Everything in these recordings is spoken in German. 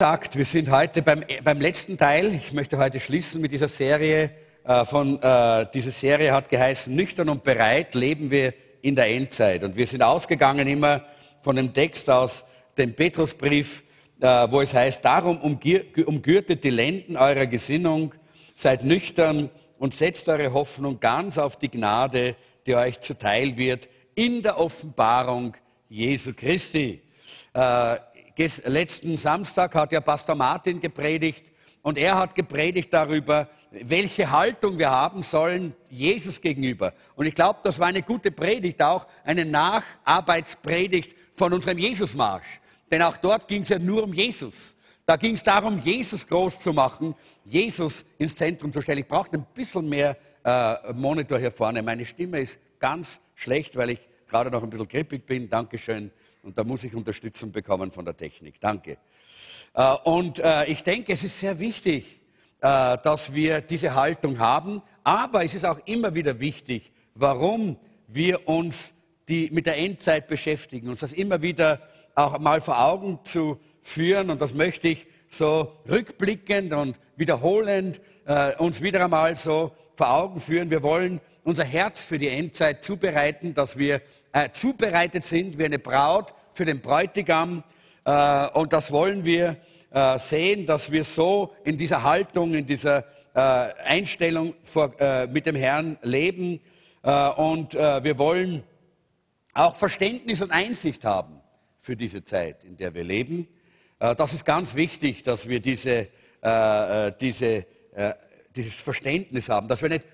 sagt, wir sind heute beim, beim letzten Teil. Ich möchte heute schließen mit dieser Serie. Äh, von, äh, diese Serie hat geheißen, nüchtern und bereit leben wir in der Endzeit. Und wir sind ausgegangen immer von dem Text aus dem Petrusbrief, äh, wo es heißt, darum umgürtet die Lenden eurer Gesinnung, seid nüchtern und setzt eure Hoffnung ganz auf die Gnade, die euch zuteil wird in der Offenbarung Jesu Christi. Letzten Samstag hat ja Pastor Martin gepredigt und er hat gepredigt darüber, welche Haltung wir haben sollen Jesus gegenüber. Und ich glaube, das war eine gute Predigt, auch eine Nacharbeitspredigt von unserem Jesusmarsch. Denn auch dort ging es ja nur um Jesus. Da ging es darum, Jesus groß zu machen, Jesus ins Zentrum zu stellen. Ich brauche ein bisschen mehr äh, Monitor hier vorne. Meine Stimme ist ganz schlecht, weil ich gerade noch ein bisschen grippig bin. Dankeschön. Und da muss ich Unterstützung bekommen von der Technik. Danke. Äh, und äh, ich denke, es ist sehr wichtig, äh, dass wir diese Haltung haben. Aber es ist auch immer wieder wichtig, warum wir uns die, mit der Endzeit beschäftigen, uns das immer wieder auch mal vor Augen zu führen. Und das möchte ich so rückblickend und wiederholend äh, uns wieder einmal so vor Augen führen. Wir wollen unser Herz für die Endzeit zubereiten, dass wir äh, zubereitet sind wie eine Braut für den Bräutigam. Äh, und das wollen wir äh, sehen, dass wir so in dieser Haltung, in dieser äh, Einstellung vor, äh, mit dem Herrn leben. Äh, und wir wollen auch Verständnis und Einsicht haben für diese Zeit, in der wir leben. das ist ganz wichtig, dass wir diese, diese, dieses Verständnis haben, dass wir nicht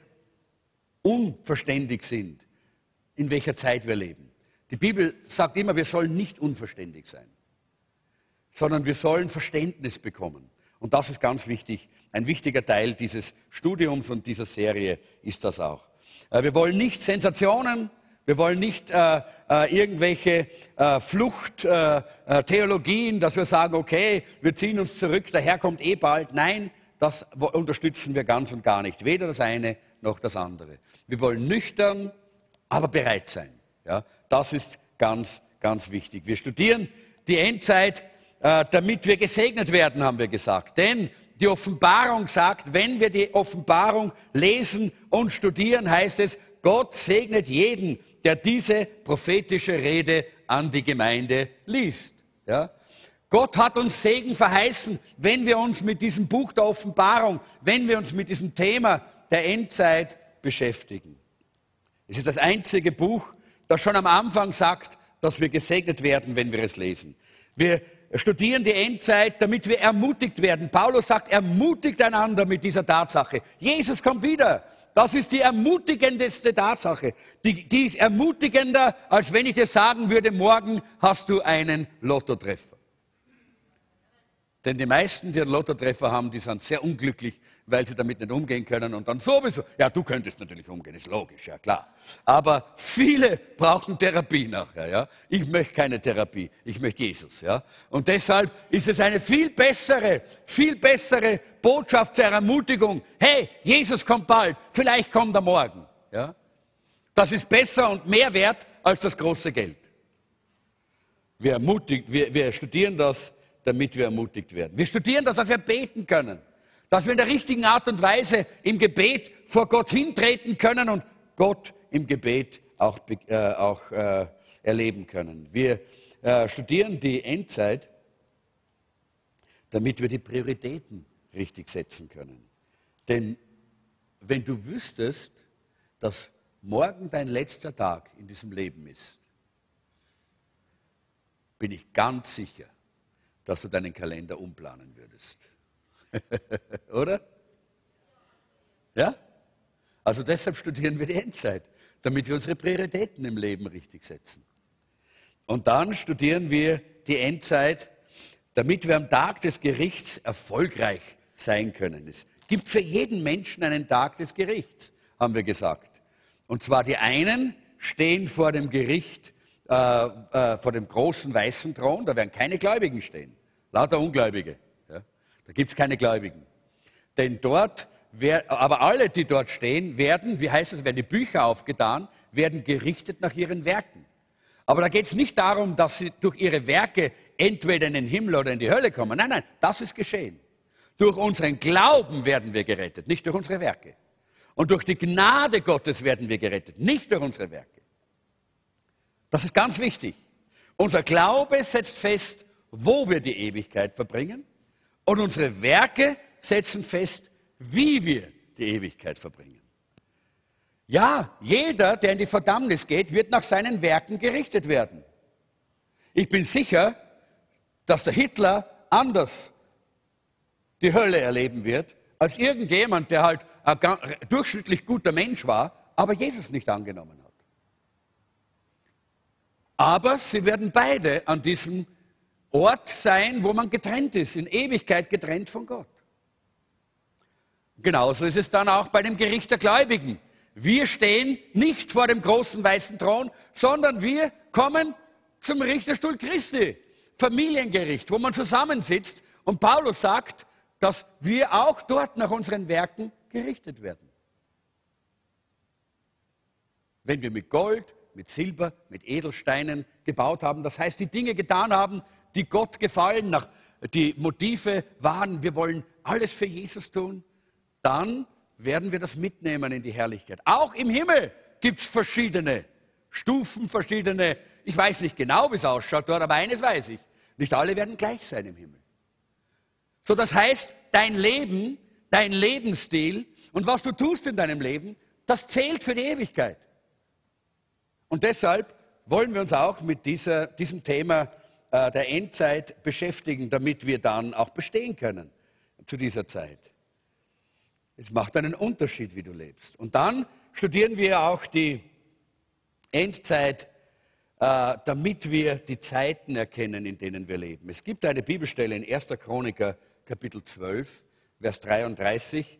unverständig sind, in welcher Zeit wir leben. Die Bibel sagt immer, wir sollen nicht unverständig sein, sondern wir sollen Verständnis bekommen. Und das ist ganz wichtig. Ein wichtiger Teil dieses Studiums und dieser Serie ist das auch. Äh, wir wollen nicht Sensationen, wir wollen nicht äh, äh, irgendwelche äh, Fluchttheologien, äh, dass wir sagen, okay, wir ziehen uns zurück, der Herr kommt eh bald. Nein, das unterstützen wir ganz und gar nicht. Weder das eine noch das andere. Wir wollen nüchtern, aber bereit sein. Ja, das ist ganz, ganz wichtig. Wir studieren die Endzeit, äh, damit wir gesegnet werden, haben wir gesagt. Denn die Offenbarung sagt, wenn wir die Offenbarung lesen und studieren, heißt es, Gott segnet jeden, der diese prophetische Rede an die Gemeinde liest. Ja? Gott hat uns Segen verheißen, wenn wir uns mit diesem Buch der Offenbarung, wenn wir uns mit diesem Thema der Endzeit beschäftigen. Es ist das einzige Buch, das schon am Anfang sagt, dass wir gesegnet werden, wenn wir es lesen. Wir studieren die Endzeit, damit wir ermutigt werden. Paulus sagt, ermutigt einander mit dieser Tatsache. Jesus kommt wieder. Das ist die ermutigendste Tatsache. Die, die ist ermutigender, als wenn ich dir sagen würde, morgen hast du einen Lottotreffer. Denn die meisten, die einen Lottotreffer haben, die sind sehr unglücklich, weil sie damit nicht umgehen können und dann sowieso, ja, du könntest natürlich umgehen, ist logisch, ja klar. Aber viele brauchen Therapie nachher, ja. Ich möchte keine Therapie, ich möchte Jesus, ja. Und deshalb ist es eine viel bessere, viel bessere Botschaft zur Ermutigung. Hey, Jesus kommt bald, vielleicht kommt er morgen, ja. Das ist besser und mehr wert als das große Geld. Wir, ermutigt, wir, wir studieren das damit wir ermutigt werden. Wir studieren das, dass wir beten können, dass wir in der richtigen Art und Weise im Gebet vor Gott hintreten können und Gott im Gebet auch, äh, auch äh, erleben können. Wir äh, studieren die Endzeit, damit wir die Prioritäten richtig setzen können. Denn wenn du wüsstest, dass morgen dein letzter Tag in diesem Leben ist, bin ich ganz sicher, dass du deinen Kalender umplanen würdest. Oder? Ja? Also deshalb studieren wir die Endzeit, damit wir unsere Prioritäten im Leben richtig setzen. Und dann studieren wir die Endzeit, damit wir am Tag des Gerichts erfolgreich sein können. Es gibt für jeden Menschen einen Tag des Gerichts, haben wir gesagt. Und zwar die einen stehen vor dem Gericht äh, äh, vor dem großen weißen Thron, da werden keine Gläubigen stehen, lauter Ungläubige. Da gibt es keine Gläubigen. Denn dort, wer, aber alle, die dort stehen, werden, wie heißt es, werden die Bücher aufgetan, werden gerichtet nach ihren Werken. Aber da geht es nicht darum, dass sie durch ihre Werke entweder in den Himmel oder in die Hölle kommen. Nein, nein, das ist geschehen. Durch unseren Glauben werden wir gerettet, nicht durch unsere Werke. Und durch die Gnade Gottes werden wir gerettet, nicht durch unsere Werke. Das ist ganz wichtig. Unser Glaube setzt fest, wo wir die Ewigkeit verbringen. Und unsere Werke setzen fest, wie wir die Ewigkeit verbringen. Ja, jeder, der in die Verdammnis geht, wird nach seinen Werken gerichtet werden. Ich bin sicher, dass der Hitler anders die Hölle erleben wird, als irgendjemand, der halt ein durchschnittlich guter Mensch war, aber Jesus nicht angenommen hat. Aber sie werden beide an diesem Ort sein, wo man getrennt ist, in Ewigkeit getrennt von Gott. Genauso ist es dann auch bei dem Gericht der Gläubigen. Wir stehen nicht vor dem großen weißen Thron, sondern wir kommen zum Richterstuhl Christi, Familiengericht, wo man zusammensitzt. Und Paulus sagt, dass wir auch dort nach unseren Werken gerichtet werden. Wenn wir mit Gold, mit Silber, mit Edelsteinen gebaut haben, das heißt, die Dinge getan haben, die Gott gefallen, nach, die Motive waren, wir wollen alles für Jesus tun, dann werden wir das mitnehmen in die Herrlichkeit. Auch im Himmel gibt es verschiedene Stufen, verschiedene, ich weiß nicht genau, wie es ausschaut dort, aber eines weiß ich, nicht alle werden gleich sein im Himmel. So, das heißt, dein Leben, dein Lebensstil und was du tust in deinem Leben, das zählt für die Ewigkeit. Und deshalb wollen wir uns auch mit dieser, diesem Thema äh, der Endzeit beschäftigen, damit wir dann auch bestehen können zu dieser Zeit. Es macht einen Unterschied, wie du lebst. Und dann studieren wir auch die Endzeit, äh, damit wir die Zeiten erkennen, in denen wir leben. Es gibt eine Bibelstelle in 1. Chroniker, Kapitel 12, Vers 33.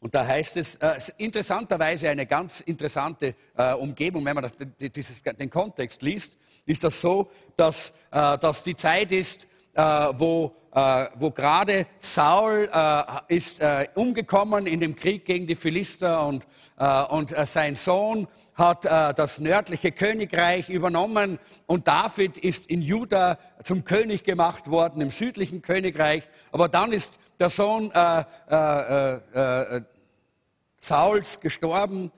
Und da heißt es, äh, interessanterweise eine ganz interessante äh, Umgebung, wenn man das, dieses, den Kontext liest, ist das so, dass, äh, dass die Zeit ist, äh, wo, äh, wo gerade Saul äh, ist umgekommen in dem Krieg gegen die Philister und, und sein Sohn hat das nördliche Königreich übernommen und David ist in Juda zum König gemacht worden, im südlichen Königreich. Aber dann ist der Sohn Sauls gestorben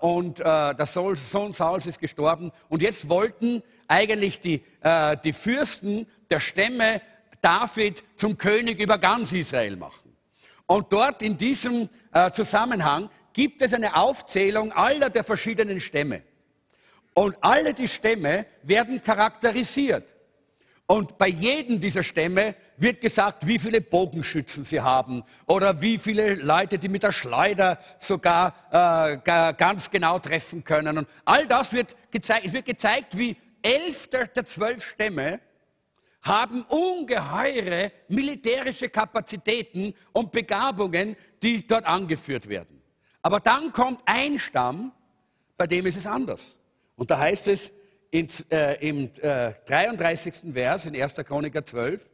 und der Sohn Sauls ist gestorben. Und jetzt wollten eigentlich die, äh, die Fürsten der Stämme David zum König über ganz Israel machen. Und dort in diesem äh, Zusammenhang gibt es eine Aufzählung aller der verschiedenen Stämme. Und alle die Stämme werden charakterisiert. Und bei jedem dieser Stämme wird gesagt, wie viele Bogenschützen sie haben oder wie viele Leute, die mit der Schleuder sogar äh, ganz genau treffen können. Und all das wird gezeigt. Es wird gezeigt, wie elf der, der zwölf Stämme haben ungeheure militärische Kapazitäten und Begabungen, die dort angeführt werden. Aber dann kommt ein Stamm, bei dem ist es anders. Und da heißt es in, äh, im äh, 33. Vers in 1. Chroniker 12,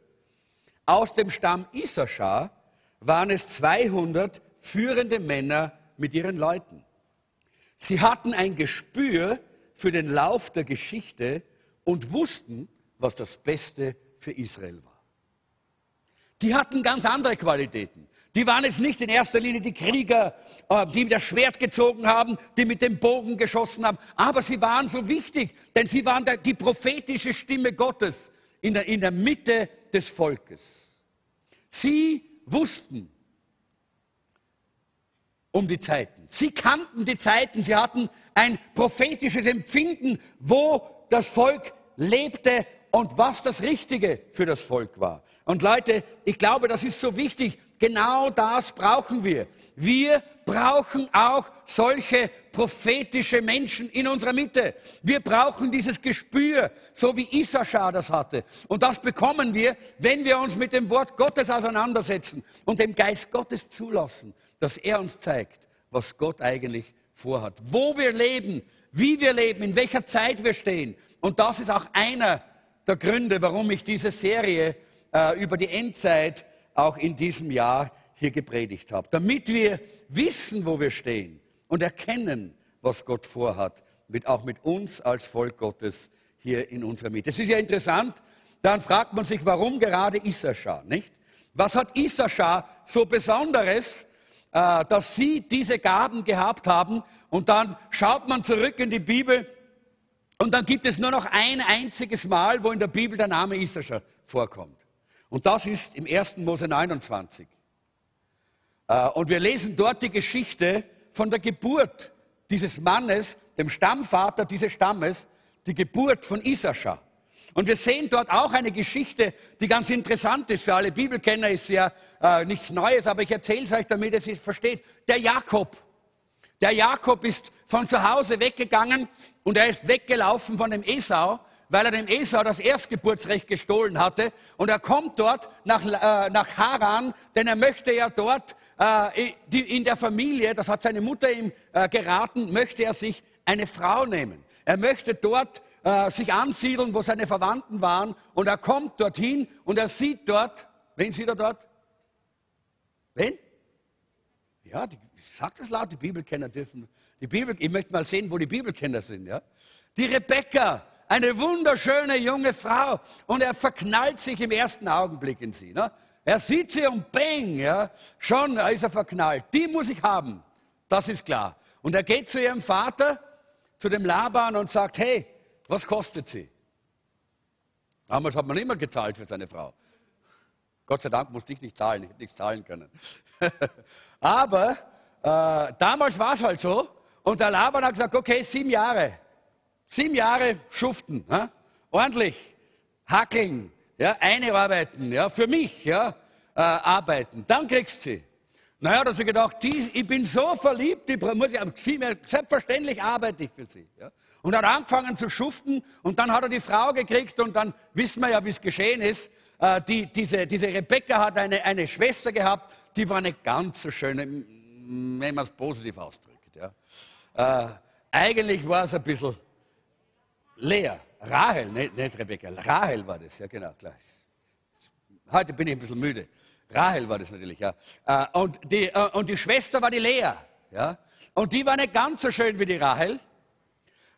aus dem Stamm Issachar waren es 200 führende Männer mit ihren Leuten. Sie hatten ein Gespür für den Lauf der Geschichte und wussten, was das Beste für Israel war. Die hatten ganz andere Qualitäten. Die waren jetzt nicht in erster Linie die Krieger, äh, die das Schwert gezogen haben, die mit dem Bogen geschossen haben, aber sie waren so wichtig, denn sie waren die prophetische Stimme Gottes in der, in der Mitte des Volkes. Sie wussten, um die Zeiten. Sie kannten die Zeiten, sie hatten ein prophetisches Empfinden, wo das Volk lebte und was das Richtige für das Volk war. Und Leute, ich glaube, das ist so wichtig. Genau das brauchen wir. Wir brauchen auch solche prophetische Menschen in unserer Mitte. Wir brauchen dieses Gespür, so wie Issachar das hatte. Und das bekommen wir, wenn wir uns mit dem Wort Gottes auseinandersetzen und dem Geist Gottes zulassen dass er uns zeigt, was Gott eigentlich vorhat. Wo wir leben, wie wir leben, in welcher Zeit wir stehen. Und das ist auch einer der Gründe, warum ich diese Serie äh, über die Endzeit auch in diesem Jahr hier gepredigt habe. Damit wir wissen, wo wir stehen und erkennen, was Gott vorhat, mit, auch mit uns als Volk Gottes hier in unserer Mitte. Es ist ja interessant, dann fragt man sich, warum gerade Issachar, nicht? Was hat Issachar so Besonderes, äh, dass sie diese Gaben gehabt haben? Und dann schaut man zurück in die Bibel und dann gibt es nur noch ein einziges Mal, wo in der Bibel der Name Issachar vorkommt. Und das ist im 1. Mose 29. Äh, und wir lesen dort die Geschichte von der Geburt dieses Mannes, dem Stammvater dieses Stammes, die Geburt von Issachar. Und wir sehen dort auch eine Geschichte, die ganz interessant ist. Für alle Bibelkenner ist ja äh, nichts Neues, aber ich erzähle es euch, damit ihr es versteht. Der Jakob. Der Jakob ist von zu Hause weggegangen und er ist weggelaufen von dem Esau, weil er dem Esau das Erstgeburtsrecht gestohlen hatte. Und er kommt dort nach, äh, nach Haran, denn er möchte ja dort in der Familie, das hat seine Mutter ihm äh, geraten, möchte er sich eine Frau nehmen. Er möchte dort äh, sich ansiedeln, wo seine Verwandten waren. Und er kommt dorthin und er sieht dort, wen sieht er dort? Wen? Ja, die, sagt es laut, die Bibelkenner dürfen. Die Bibel, ich möchte mal sehen, wo die Bibelkenner sind. Ja? Die Rebekka, eine wunderschöne junge Frau. Und er verknallt sich im ersten Augenblick in sie. Ne? Er sieht sie und bang, ja, schon ist er verknallt. Die muss ich haben. Das ist klar. Und er geht zu ihrem Vater, zu dem Laban und sagt, hey, was kostet sie? Damals hat man immer gezahlt für seine Frau. Gott sei Dank musste ich nicht zahlen, ich hätte nichts zahlen können. Aber äh, damals war es halt so. Und der Laban hat gesagt, okay, sieben Jahre. Sieben Jahre schuften. Ja? Ordentlich. Hackeln. Ja? Eine arbeiten. Ja? Für mich. Ja? Äh, arbeiten. Dann kriegst du sie. Naja, da hat er gedacht, die, ich bin so verliebt, die muss ich, selbstverständlich arbeite ich für sie. Ja? Und hat angefangen zu schuften und dann hat er die Frau gekriegt und dann wissen wir ja, wie es geschehen ist. Äh, die, diese, diese Rebecca hat eine, eine Schwester gehabt, die war eine ganz so schöne, wenn man es positiv ausdrückt. Ja. Äh, eigentlich war es ein bisschen leer. Rahel, nicht, nicht Rebecca, Rahel war das, ja genau, klar. Heute bin ich ein bisschen müde. Rahel war das natürlich, ja. Äh, und die, äh, und die Schwester war die Lea, ja. Und die war nicht ganz so schön wie die Rahel.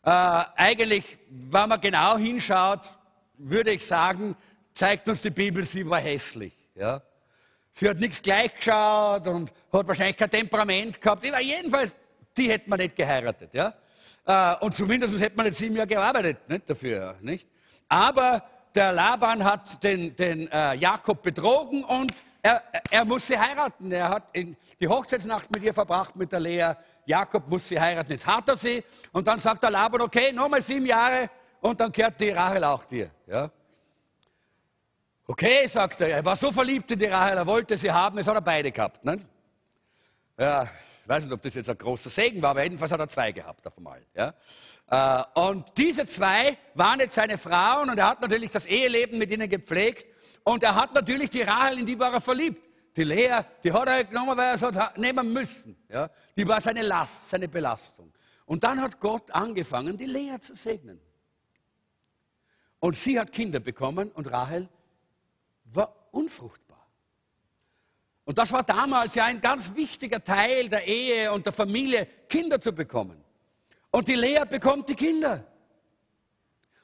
Äh, eigentlich, wenn man genau hinschaut, würde ich sagen, zeigt uns die Bibel, sie war hässlich, ja. Sie hat nichts gleich geschaut und hat wahrscheinlich kein Temperament gehabt. Aber jedenfalls, die hätte man nicht geheiratet, ja. Und zumindest hätte man nicht sieben Jahre gearbeitet, nicht dafür, nicht. Aber der Laban hat den, den äh, Jakob betrogen und er, er muss sie heiraten. Er hat die Hochzeitsnacht mit ihr verbracht, mit der Lea. Jakob muss sie heiraten. Jetzt hat er sie. Und dann sagt der Laban, okay, nochmal sieben Jahre und dann kehrt die Rachel auch dir. Ja? Okay, sagt er. Er war so verliebt in die Rachel, er wollte sie haben. Jetzt hat er beide gehabt. Ne? Ja, weiß nicht, ob das jetzt ein großer Segen war, aber jedenfalls hat er zwei gehabt auf einmal. Ja? Äh, und diese zwei waren jetzt seine Frauen und er hat natürlich das Eheleben mit ihnen gepflegt. Und er hat natürlich die Rahel, in die war er verliebt. Die Lea, die hat er genommen, weil er es hat nehmen müssen. Ja? Die war seine Last, seine Belastung. Und dann hat Gott angefangen, die Lea zu segnen. Und sie hat Kinder bekommen und Rahel war unfruchtbar. Und das war damals ja ein ganz wichtiger Teil der Ehe und der Familie, Kinder zu bekommen. Und die Lea bekommt die Kinder.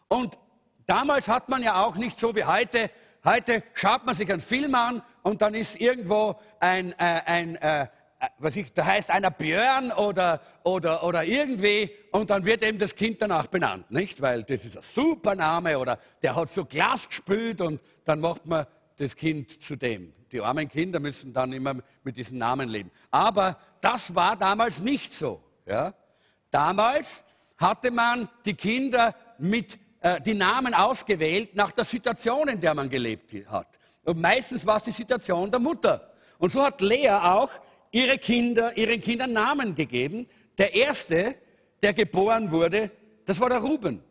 Und damals hat man ja auch nicht so wie heute, Heute schaut man sich einen Film an und dann ist irgendwo ein, äh, ein äh, was ich, da heißt einer Björn oder, oder, oder irgendwie und dann wird eben das Kind danach benannt, nicht? Weil das ist ein super Name oder der hat so Glas gespült und dann macht man das Kind zu dem. Die armen Kinder müssen dann immer mit diesen Namen leben. Aber das war damals nicht so. Ja? Damals hatte man die Kinder mit äh, die Namen ausgewählt nach der Situation, in der man gelebt hat. Und meistens war es die Situation der Mutter. Und so hat Lea auch ihre Kinder, ihren Kindern Namen gegeben. Der erste, der geboren wurde, das war der Ruben.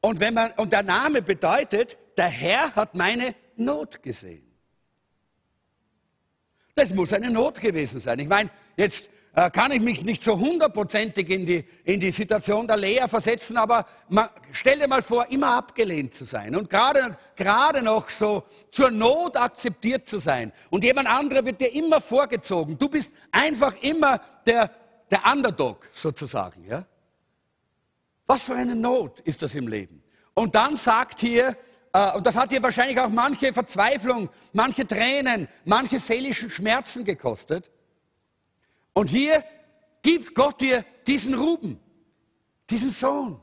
Und, wenn man, und der Name bedeutet, der Herr hat meine Not gesehen. Das muss eine Not gewesen sein. Ich meine, jetzt äh, kann ich mich nicht so hundertprozentig in die, in die Situation der Lea versetzen, aber man, stell dir mal vor, immer abgelehnt zu sein und gerade, gerade noch so zur Not akzeptiert zu sein. Und jemand anderer wird dir immer vorgezogen. Du bist einfach immer der, der Underdog sozusagen. Ja? Was für eine Not ist das im Leben? Und dann sagt hier und das hat dir wahrscheinlich auch manche Verzweiflung, manche Tränen, manche seelischen Schmerzen gekostet. Und hier gibt Gott dir diesen Ruben, diesen Sohn.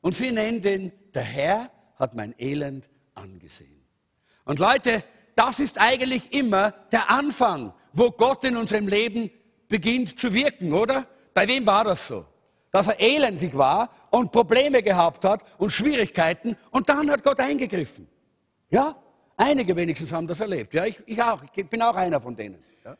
Und sie nennen den, der Herr hat mein Elend angesehen. Und Leute, das ist eigentlich immer der Anfang, wo Gott in unserem Leben beginnt zu wirken, oder? Bei wem war das so? Dass er elendig war und Probleme gehabt hat und Schwierigkeiten und dann hat Gott eingegriffen. Ja, einige wenigstens haben das erlebt. Ja, ich, ich auch. Ich bin auch einer von denen. Ja.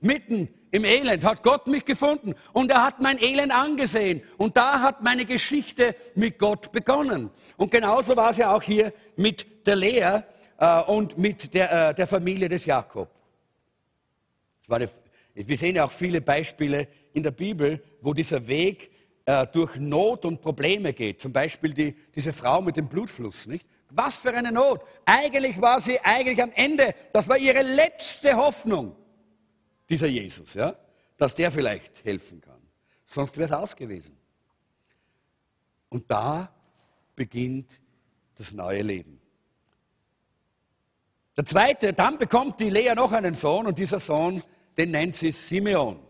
Mitten im Elend hat Gott mich gefunden und er hat mein Elend angesehen und da hat meine Geschichte mit Gott begonnen. Und genauso war es ja auch hier mit der Lea äh, und mit der, äh, der Familie des Jakob. Eine, wir sehen ja auch viele Beispiele in der Bibel, wo dieser Weg äh, durch Not und Probleme geht. Zum Beispiel die, diese Frau mit dem Blutfluss, nicht? Was für eine Not. Eigentlich war sie eigentlich am Ende. Das war ihre letzte Hoffnung, dieser Jesus, ja? Dass der vielleicht helfen kann. Sonst wäre es aus gewesen. Und da beginnt das neue Leben. Der zweite, dann bekommt die Lea noch einen Sohn und dieser Sohn, den nennt sie Simeon.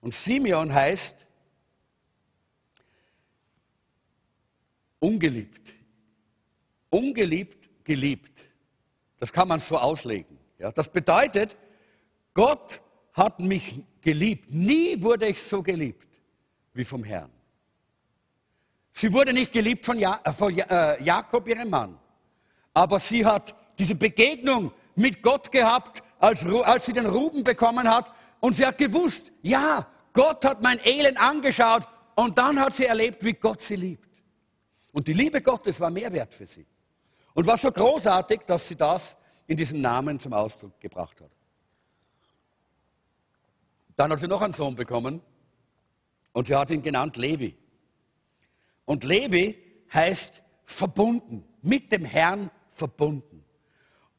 Und Simeon heißt ungeliebt. Ungeliebt, geliebt. Das kann man so auslegen. Ja, das bedeutet, Gott hat mich geliebt. Nie wurde ich so geliebt wie vom Herrn. Sie wurde nicht geliebt von, ja äh, von äh, Jakob, ihrem Mann. Aber sie hat diese Begegnung mit Gott gehabt, als, als sie den Ruben bekommen hat. Und sie hat gewusst, ja, Gott hat mein Elend angeschaut. Und dann hat sie erlebt, wie Gott sie liebt. Und die Liebe Gottes war mehr wert für sie. Und war so großartig, dass sie das in diesem Namen zum Ausdruck gebracht hat. Dann hat sie noch einen Sohn bekommen und sie hat ihn genannt Levi. Und Levi heißt verbunden, mit dem Herrn verbunden.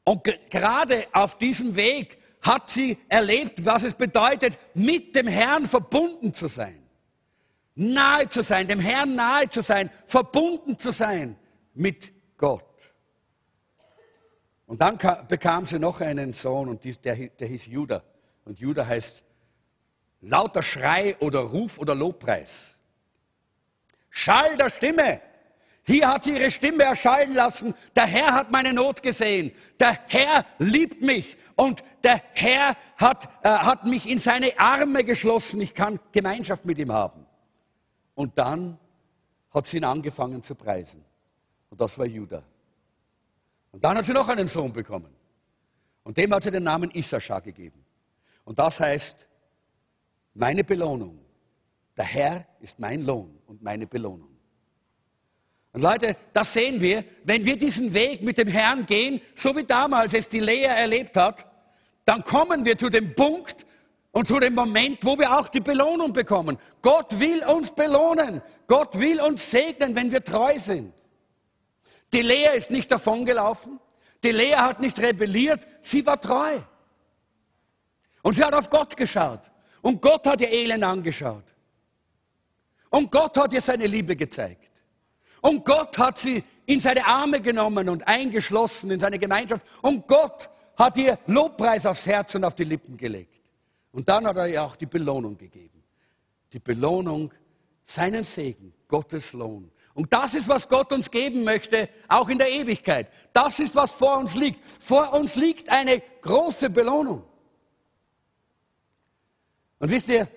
Und gerade auf diesem Weg hat sie erlebt, was es bedeutet, mit dem Herrn verbunden zu sein nahe zu sein, dem Herrn nahe zu sein, verbunden zu sein mit Gott. Und dann bekam sie noch einen Sohn und der, der hieß Judah. Und Judah heißt lauter Schrei oder Ruf oder Lobpreis. Schall der Stimme. Hier hat sie ihre Stimme erschallen lassen. Der Herr hat meine Not gesehen. Der Herr liebt mich. Und der Herr hat, äh, hat mich in seine Arme geschlossen. Ich kann Gemeinschaft mit ihm haben. Und dann hat sie ihn angefangen zu preisen. Und das war Judah. Und dann hat sie noch einen Sohn bekommen. Und dem hat sie den Namen Issachar gegeben. Und das heißt, meine Belohnung. Der Herr ist mein Lohn und meine Belohnung. Und Leute, das sehen wir, wenn wir diesen Weg mit dem Herrn gehen, so wie damals es die Lea erlebt hat, dann kommen wir zu dem Punkt, und zu dem Moment, wo wir auch die Belohnung bekommen. Gott will uns belohnen. Gott will uns segnen, wenn wir treu sind. Die Lea ist nicht davongelaufen. Die Lea hat nicht rebelliert. Sie war treu. Und sie hat auf Gott geschaut. Und Gott hat ihr Elend angeschaut. Und Gott hat ihr seine Liebe gezeigt. Und Gott hat sie in seine Arme genommen und eingeschlossen in seine Gemeinschaft. Und Gott hat ihr Lobpreis aufs Herz und auf die Lippen gelegt. Und dann hat er ihr auch die Belohnung gegeben. Die Belohnung, seinen Segen, Gottes Lohn. Und das ist, was Gott uns geben möchte, auch in der Ewigkeit. Das ist, was vor uns liegt. Vor uns liegt eine große Belohnung. Und wisst ihr,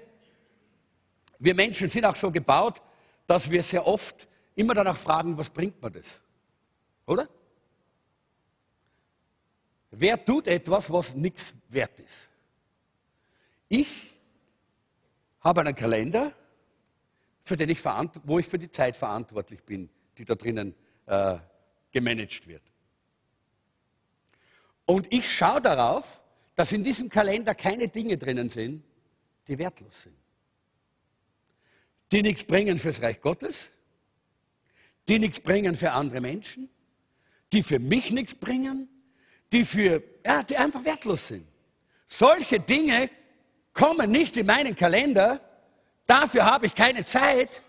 wir Menschen sind auch so gebaut, dass wir sehr oft immer danach fragen, was bringt mir das? Oder? Wer tut etwas, was nichts wert ist? Ich habe einen Kalender, für den ich wo ich für die Zeit verantwortlich bin, die da drinnen äh, gemanagt wird. Und ich schaue darauf, dass in diesem Kalender keine Dinge drinnen sind, die wertlos sind. Die nichts bringen fürs Reich Gottes, die nichts bringen für andere Menschen, die für mich nichts bringen, die, für, ja, die einfach wertlos sind. Solche Dinge kommen nicht in meinen Kalender, dafür habe ich keine Zeit,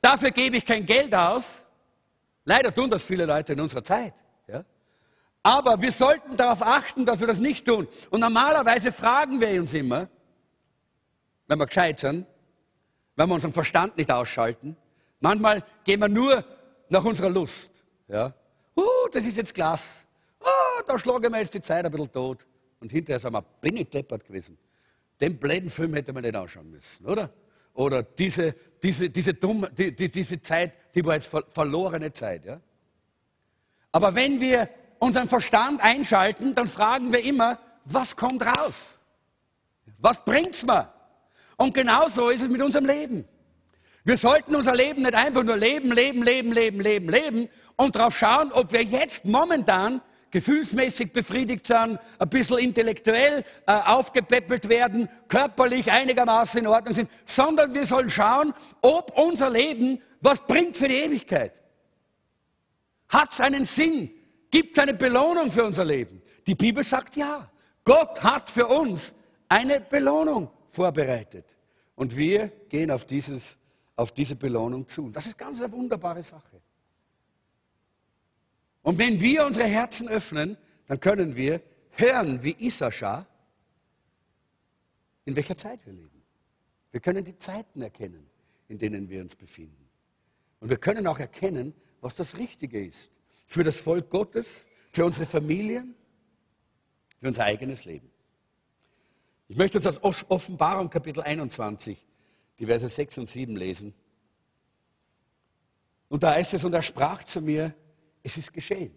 dafür gebe ich kein Geld aus. Leider tun das viele Leute in unserer Zeit. Ja? Aber wir sollten darauf achten, dass wir das nicht tun. Und normalerweise fragen wir uns immer, wenn wir gescheit sind, wenn wir unseren Verstand nicht ausschalten, manchmal gehen wir nur nach unserer Lust. Ja? Uh, das ist jetzt Glas. Oh, da schlagen wir jetzt die Zeit ein bisschen tot. Und hinterher sind wir, bin ich deppert gewesen. Den blöden Film hätte man nicht anschauen müssen, oder? Oder diese, diese, diese, dumme, die, die, diese Zeit, die war jetzt ver verlorene Zeit. Ja? Aber wenn wir unseren Verstand einschalten, dann fragen wir immer, was kommt raus? Was bringt's mir? Und genauso ist es mit unserem Leben. Wir sollten unser Leben nicht einfach nur leben, leben, leben, leben, leben, leben und darauf schauen, ob wir jetzt momentan gefühlsmäßig befriedigt sind, ein bisschen intellektuell äh, aufgepäppelt werden, körperlich einigermaßen in Ordnung sind, sondern wir sollen schauen, ob unser Leben was bringt für die Ewigkeit. Hat es einen Sinn? Gibt es eine Belohnung für unser Leben? Die Bibel sagt ja. Gott hat für uns eine Belohnung vorbereitet. Und wir gehen auf, dieses, auf diese Belohnung zu. Das ist ganz eine wunderbare Sache. Und wenn wir unsere Herzen öffnen, dann können wir hören, wie Issachar, in welcher Zeit wir leben. Wir können die Zeiten erkennen, in denen wir uns befinden. Und wir können auch erkennen, was das Richtige ist. Für das Volk Gottes, für unsere Familien, für unser eigenes Leben. Ich möchte uns aus Offenbarung Kapitel 21, die Verse 6 und 7 lesen. Und da heißt es, und er sprach zu mir, es ist geschehen.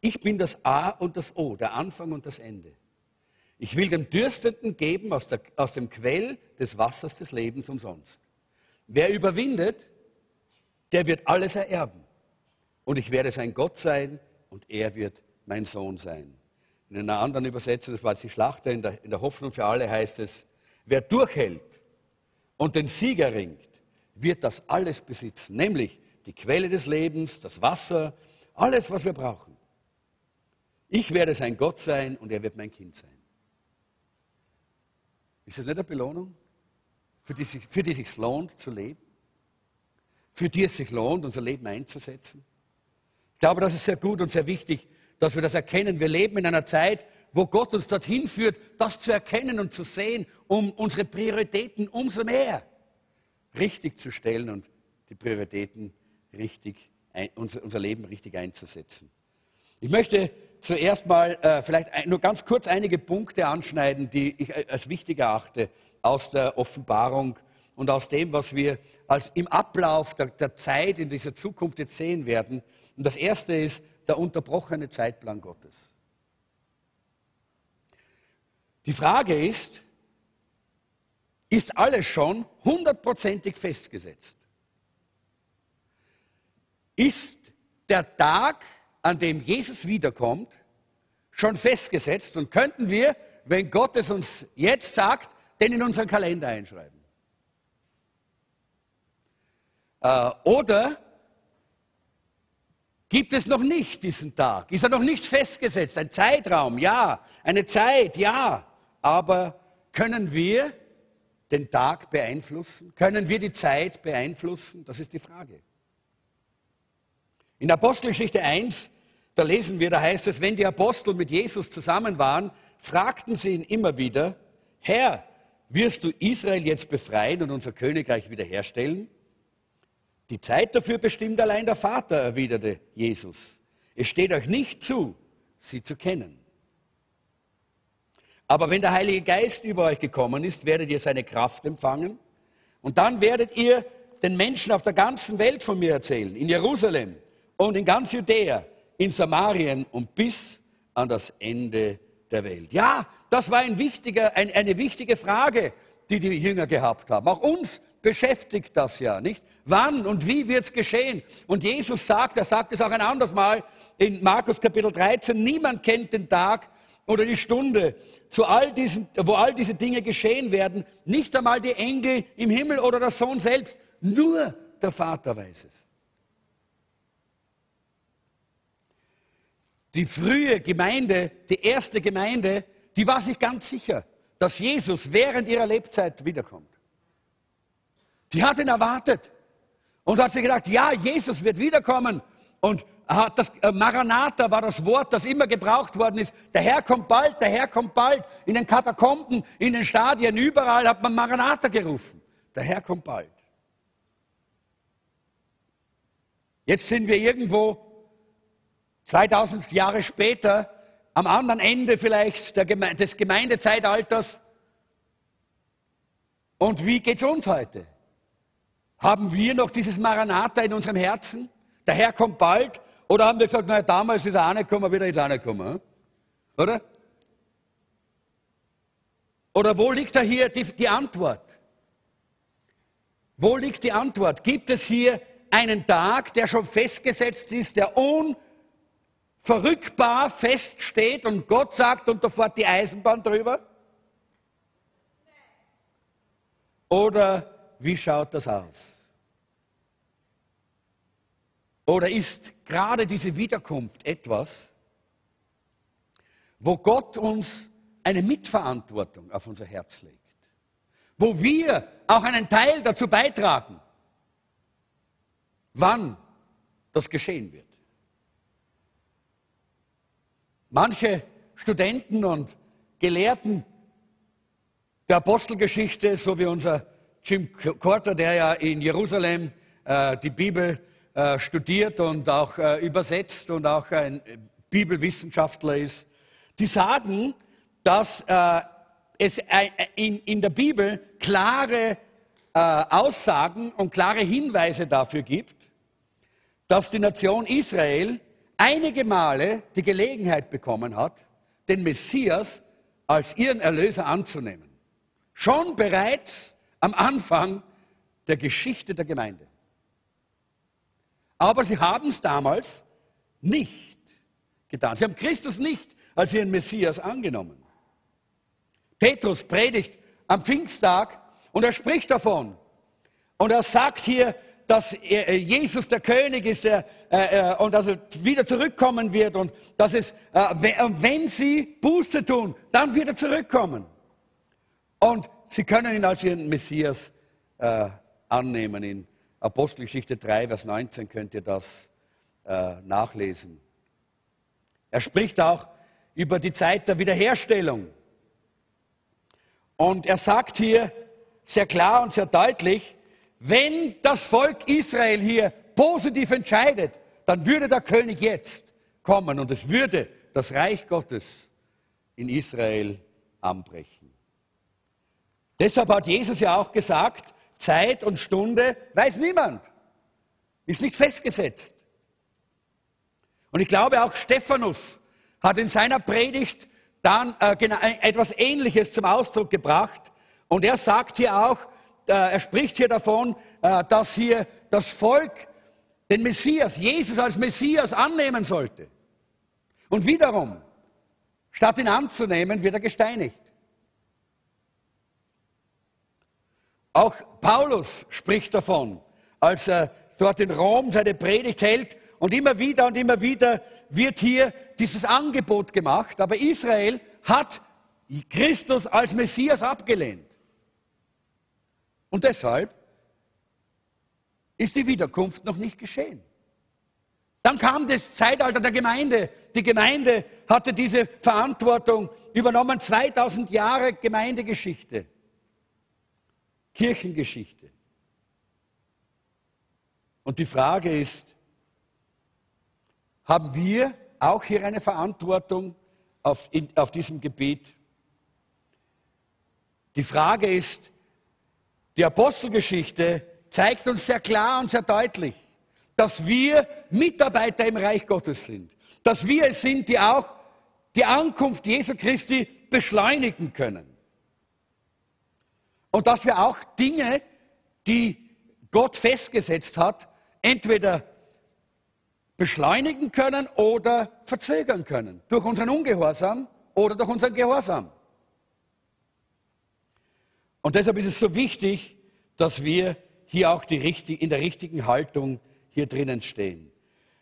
Ich bin das A und das O, der Anfang und das Ende. Ich will dem Dürstenden geben aus, der, aus dem Quell des Wassers des Lebens umsonst. Wer überwindet, der wird alles ererben. Und ich werde sein Gott sein und er wird mein Sohn sein. In einer anderen Übersetzung, das war jetzt die Schlachter, in der, in der Hoffnung für alle heißt es, wer durchhält und den Sieger ringt, wird das alles besitzen, nämlich die Quelle des Lebens, das Wasser, alles, was wir brauchen. Ich werde sein Gott sein und er wird mein Kind sein. Ist das nicht eine Belohnung, für die, sich, für die es sich lohnt zu leben? Für die es sich lohnt, unser Leben einzusetzen? Ich glaube, das ist sehr gut und sehr wichtig, dass wir das erkennen. Wir leben in einer Zeit, wo Gott uns dorthin führt, das zu erkennen und zu sehen, um unsere Prioritäten umso mehr richtig zu stellen und die Prioritäten richtig, unser, Leben richtig einzusetzen. Ich möchte zuerst mal äh, vielleicht nur ganz kurz einige Punkte anschneiden, die ich äh, als wichtig erachte aus der Offenbarung und aus dem, was wir als im Ablauf der, der Zeit in dieser Zukunft jetzt sehen werden. Und das erste ist der unterbrochene Zeitplan Gottes. Die Frage ist, ist alles schon hundertprozentig festgesetzt? Ist der Tag, an dem Jesus wiederkommt, schon festgesetzt und könnten wir, wenn Gott es uns jetzt sagt, den in unseren Kalender einschreiben. Äh, oder gibt es noch nicht diesen Tag? Ist er noch nicht festgesetzt? Ein Zeitraum, ja. Eine Zeit, ja. Aber können wir den Tag beeinflussen? Können wir die Zeit beeinflussen? Das ist die Frage. In Apostelgeschichte 1, da lesen wir, da heißt es, wenn die Apostel mit Jesus zusammen waren, fragten sie ihn immer wieder, Herr, wirst du Israel jetzt befreien und unser Königreich wiederherstellen? Die Zeit dafür bestimmt allein der Vater, erwiderte Jesus. Es steht euch nicht zu, sie zu kennen. Aber wenn der Heilige Geist über euch gekommen ist, werdet ihr seine Kraft empfangen und dann werdet ihr den Menschen auf der ganzen Welt von mir erzählen, in Jerusalem, und in ganz Judäa, in Samarien und bis an das Ende der Welt. Ja, das war ein ein, eine wichtige Frage, die die Jünger gehabt haben. Auch uns beschäftigt das ja, nicht? Wann und wie wird es geschehen? Und Jesus sagt, er sagt es auch ein anderes Mal in Markus Kapitel 13, niemand kennt den Tag oder die Stunde, zu all diesen, wo all diese Dinge geschehen werden. Nicht einmal die Engel im Himmel oder der Sohn selbst, nur der Vater weiß es. Die frühe Gemeinde, die erste Gemeinde, die war sich ganz sicher, dass Jesus während ihrer Lebzeit wiederkommt. Die hat ihn erwartet. Und hat sich gedacht, ja, Jesus wird wiederkommen. Und das äh, Maranatha war das Wort, das immer gebraucht worden ist. Der Herr kommt bald, der Herr kommt bald. In den Katakomben, in den Stadien, überall hat man Maranatha gerufen. Der Herr kommt bald. Jetzt sind wir irgendwo 2000 Jahre später am anderen Ende vielleicht Geme des Gemeindezeitalters. Und wie geht es uns heute? Haben wir noch dieses Maranatha in unserem Herzen? Der Herr kommt bald. Oder haben wir gesagt, naja, damals ist er auch nicht gekommen, wieder ist er auch nicht gekommen. Oder? Oder wo liegt da hier die, die Antwort? Wo liegt die Antwort? Gibt es hier einen Tag, der schon festgesetzt ist, der unverrückbar feststeht und Gott sagt und da fährt die Eisenbahn drüber? Oder wie schaut das aus? Oder ist gerade diese Wiederkunft etwas, wo Gott uns eine Mitverantwortung auf unser Herz legt? Wo wir auch einen Teil dazu beitragen, wann das geschehen wird? Manche Studenten und Gelehrten der Apostelgeschichte, so wie unser Jim Corter, der ja in Jerusalem äh, die Bibel äh, studiert und auch äh, übersetzt und auch ein Bibelwissenschaftler ist, die sagen, dass äh, es in, in, der Bibel klare äh, Aussagen und klare Hinweise dafür gibt, dass die Nation Israel einige Male die Gelegenheit bekommen hat, den Messias als ihren Erlöser anzunehmen. Schon bereits am Anfang der Geschichte der Gemeinde. Aber sie haben es damals nicht getan. Sie haben Christus nicht als ihren Messias angenommen. Petrus predigt am Pfingsttag und er spricht davon. Und er sagt hier, dass äh, Jesus der König ist der, äh, äh, und dass er wieder zurückkommen wird und dass es, äh, wenn sie Buße tun, dann wird er zurückkommen. Und sie können ihn als ihren Messias äh, annehmen in Apostelgeschichte 3, Vers 19 könnt ihr das äh, nachlesen. Er spricht auch über die Zeit der Wiederherstellung. Und er sagt hier sehr klar und sehr deutlich, wenn das Volk Israel hier positiv entscheidet, dann würde der König jetzt kommen und es würde das Reich Gottes in Israel anbrechen. Deshalb hat Jesus ja auch gesagt, Zeit und Stunde weiß niemand. Ist nicht festgesetzt. Und ich glaube auch Stephanus hat in seiner Predigt dann äh, äh, etwas Ähnliches zum Ausdruck gebracht. Und er sagt hier auch, er spricht hier davon, äh, dass hier das Volk den Messias, Jesus als Messias annehmen sollte. Und wiederum, statt ihn anzunehmen, wird er gesteinigt. Auch Paulus spricht davon, als er dort in Rom seine Predigt hält. Und immer wieder und immer wieder wird hier dieses Angebot gemacht. Aber Israel hat Christus als Messias abgelehnt. Und deshalb ist die Wiederkunft noch nicht geschehen. Dann kam das Zeitalter der Gemeinde. Die Gemeinde hatte diese Verantwortung übernommen, 2000 Jahre Gemeindegeschichte. Kirchengeschichte. Und die Frage ist, haben wir auch hier eine Verantwortung auf, in, auf diesem Gebiet? Die Frage ist, die Apostelgeschichte zeigt uns sehr klar und sehr deutlich, dass wir Mitarbeiter im Reich Gottes sind. Dass wir es sind, die auch die Ankunft Jesu Christi beschleunigen können. Und dass wir auch Dinge, die Gott festgesetzt hat, entweder beschleunigen können oder verzögern können. Durch unseren Ungehorsam oder durch unseren Gehorsam. Und deshalb ist es so wichtig, dass wir hier auch die, in der richtigen Haltung hier drinnen stehen.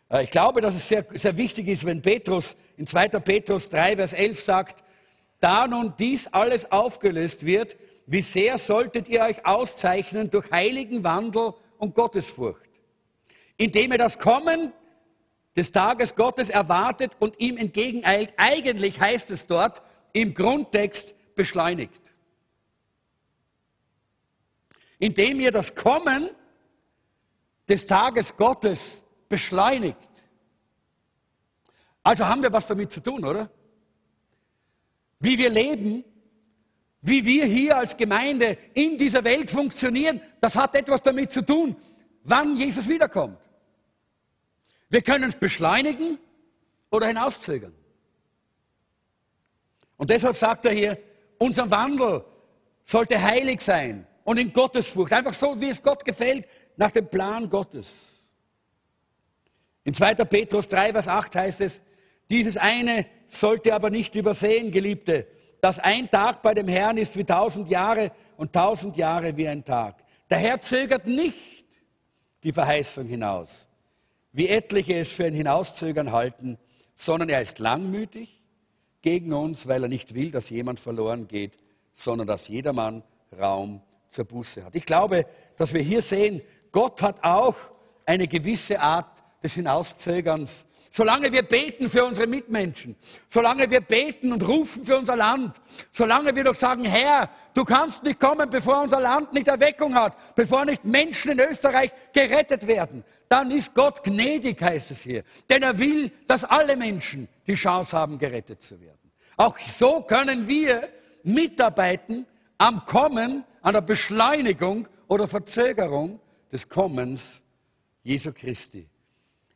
Äh, ich glaube, dass es sehr, sehr wichtig ist, wenn Petrus in 2. Petrus 3, Vers 11 sagt, da nun dies alles aufgelöst wird, wie sehr solltet ihr euch auszeichnen durch heiligen Wandel und Gottesfurcht. indem er das Kommen des Tages Gottes erwartet und ihm entgegeneilt. Eigentlich heißt es dort im Grundtext beschleunigt. Indem ihr das Kommen des Tages Gottes beschleunigt. Also haben wir was damit zu tun, oder? Wie wir leben, wie wir hier als Gemeinde in dieser Welt funktionieren, das hat etwas damit zu tun, wann Jesus wiederkommt. Wir können es beschleunigen oder hinauszögern. Und deshalb sagt er hier, unser Wandel sollte heilig sein und in Gottesfurcht. Einfach so, wie es Gott gefällt, nach dem Plan Gottes. In 2. Petrus 3, Vers 8 heißt es, dieses eine sollte aber nicht übersehen, Geliebte, dass ein Tag bei dem Herrn ist wie tausend Jahre und tausend Jahre wie ein Tag. Der Herr zögert nicht die Verheißung hinaus, wie etliche es für ein Hinauszögern halten, sondern er ist langmütig gegen uns, weil er nicht will, dass jemand verloren geht, sondern dass jedermann Raum zur Buße hat. Ich glaube, dass wir hier sehen, Gott hat auch eine gewisse Art des Hinauszögerns solange wir beten für unsere Mitmenschen, solange wir beten und rufen für unser Land, solange wir doch sagen, Herr, du kannst nicht kommen, bevor unser Land nicht Erweckung hat, bevor nicht Menschen in Österreich gerettet werden, dann ist Gott gnädig, heißt es hier. Denn er will, dass alle Menschen die Chance haben, gerettet zu werden. Auch so können wir mitarbeiten am Kommen, an der Beschleunigung oder Verzögerung des Kommens Jesu Christi.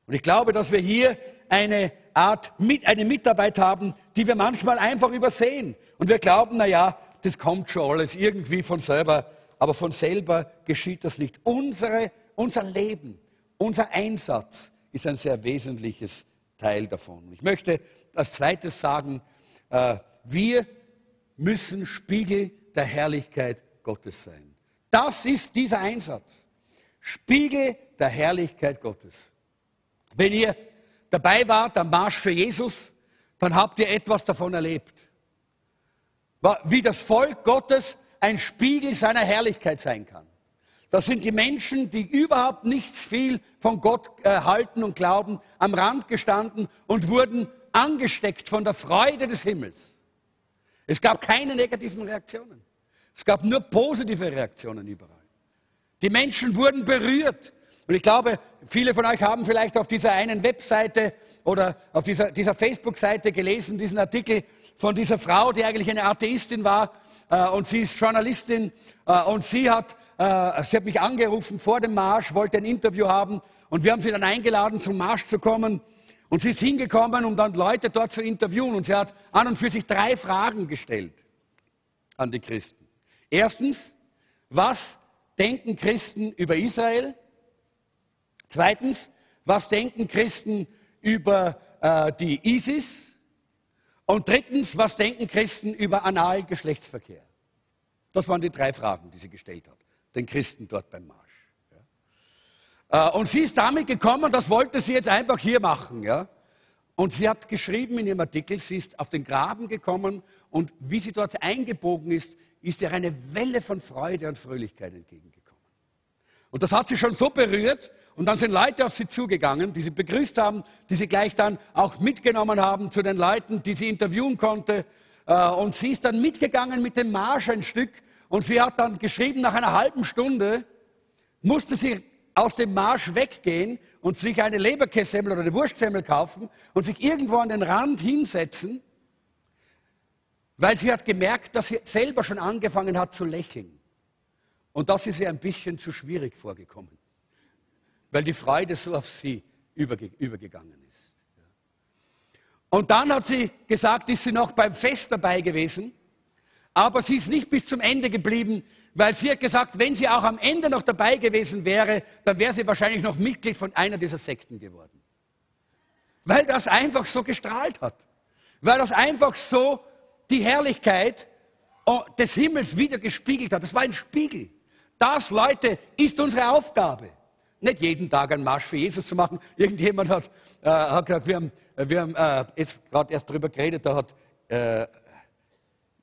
Und ich glaube, dass wir hier eine Art, eine Mitarbeit haben, die wir manchmal einfach übersehen. Und wir glauben, na ja, das kommt schon alles irgendwie von selber. Aber von selber geschieht das nicht. Unsere, unser Leben, unser Einsatz ist ein sehr wesentliches Teil davon. Ich möchte als zweites sagen, äh, wir müssen Spiegel der Herrlichkeit Gottes sein. Das ist dieser Einsatz. Spiegel der Herrlichkeit Gottes. Wenn ihr dabei wart am Marsch für Jesus, dann habt ihr etwas davon erlebt. Wie das Volk Gottes ein Spiegel seiner Herrlichkeit sein kann. Das sind die Menschen, die überhaupt nichts viel von Gott äh, halten und glauben, am Rand gestanden und wurden angesteckt von der Freude des Himmels. Es gab keine negativen Reaktionen. Es gab nur positive Reaktionen überall. Die Menschen wurden berührt. Und ich glaube, viele von euch haben vielleicht auf dieser einen Webseite oder auf dieser, dieser Facebook-Seite gelesen, diesen Artikel von dieser Frau, die eigentlich eine Atheistin war äh, und sie ist Journalistin äh, und sie hat, äh, sie hat mich angerufen vor dem Marsch, wollte ein Interview haben und wir haben sie dann eingeladen, zum Marsch zu kommen. Und sie ist hingekommen, um dann Leute dort zu interviewen. Und sie hat an und für sich drei Fragen gestellt an die Christen. Erstens, was denken Christen über Israel? Zweitens, was denken Christen über äh, die ISIS? Und drittens, was denken Christen über analen Geschlechtsverkehr? Das waren die drei Fragen, die sie gestellt hat, den Christen dort beim Marsch. Ja. Äh, und sie ist damit gekommen, das wollte sie jetzt einfach hier machen. Ja. Und sie hat geschrieben in ihrem Artikel, sie ist auf den Graben gekommen und wie sie dort eingebogen ist, ist ihr eine Welle von Freude und Fröhlichkeit entgegengekommen. Und das hat sie schon so berührt. Und dann sind Leute auf sie zugegangen, die sie begrüßt haben, die sie gleich dann auch mitgenommen haben zu den Leuten, die sie interviewen konnte. Äh, und sie ist dann mitgegangen mit dem Marsch ein Stück. Und sie hat dann geschrieben, nach einer halben Stunde musste sie aus dem Marsch weggehen und sich eine Leberkässemmel oder eine Wurstsemmel kaufen und sich irgendwo an den Rand hinsetzen, weil sie hat gemerkt, dass sie selber schon angefangen hat zu lächeln. Und das ist ihr ein bisschen zu schwierig vorgekommen, weil die Freude so auf sie überge übergegangen ist. Und dann hat sie gesagt, ist sie noch beim Fest dabei gewesen, aber sie ist nicht bis zum Ende geblieben, weil sie hat gesagt, wenn sie auch am Ende noch dabei gewesen wäre, dann wäre sie wahrscheinlich noch Mitglied von einer dieser Sekten geworden. Weil das einfach so gestrahlt hat. Weil das einfach so die Herrlichkeit des Himmels wieder gespiegelt hat. Das war ein Spiegel. Das, Leute, ist unsere Aufgabe. Nicht jeden Tag einen Marsch für Jesus zu machen. Irgendjemand hat, äh, hat gesagt, wir haben, wir haben äh, jetzt gerade erst darüber geredet, da hat, äh,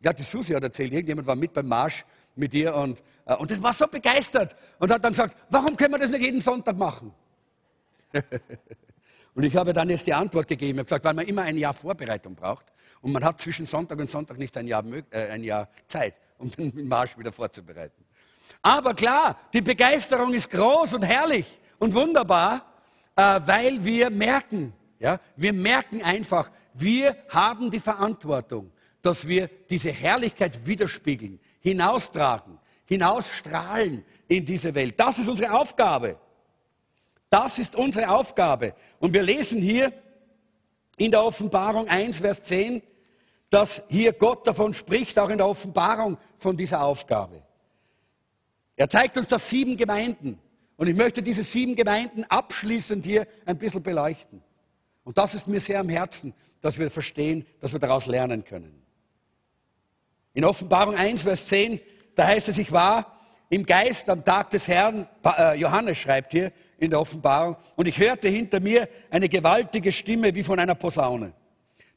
ja, die Susi hat erzählt, irgendjemand war mit beim Marsch mit ihr und, äh, und das war so begeistert und hat dann gesagt, warum können wir das nicht jeden Sonntag machen? und ich habe dann jetzt die Antwort gegeben. Ich habe gesagt, weil man immer ein Jahr Vorbereitung braucht und man hat zwischen Sonntag und Sonntag nicht ein Jahr, äh, ein Jahr Zeit, um den Marsch wieder vorzubereiten. Aber klar, die Begeisterung ist groß und herrlich und wunderbar, äh, weil wir merken, ja, wir merken einfach, wir haben die Verantwortung, dass wir diese Herrlichkeit widerspiegeln, hinaustragen, hinausstrahlen in diese Welt. Das ist unsere Aufgabe. Das ist unsere Aufgabe. Und wir lesen hier in der Offenbarung 1, Vers 10, dass hier Gott davon spricht, auch in der Offenbarung von dieser Aufgabe. Er zeigt uns das sieben Gemeinden. Und ich möchte diese sieben Gemeinden abschließend hier ein bisschen beleuchten. Und das ist mir sehr am Herzen, dass wir verstehen, dass wir daraus lernen können. In Offenbarung 1, Vers 10, da heißt es, ich war im Geist am Tag des Herrn, äh, Johannes schreibt hier in der Offenbarung, und ich hörte hinter mir eine gewaltige Stimme wie von einer Posaune.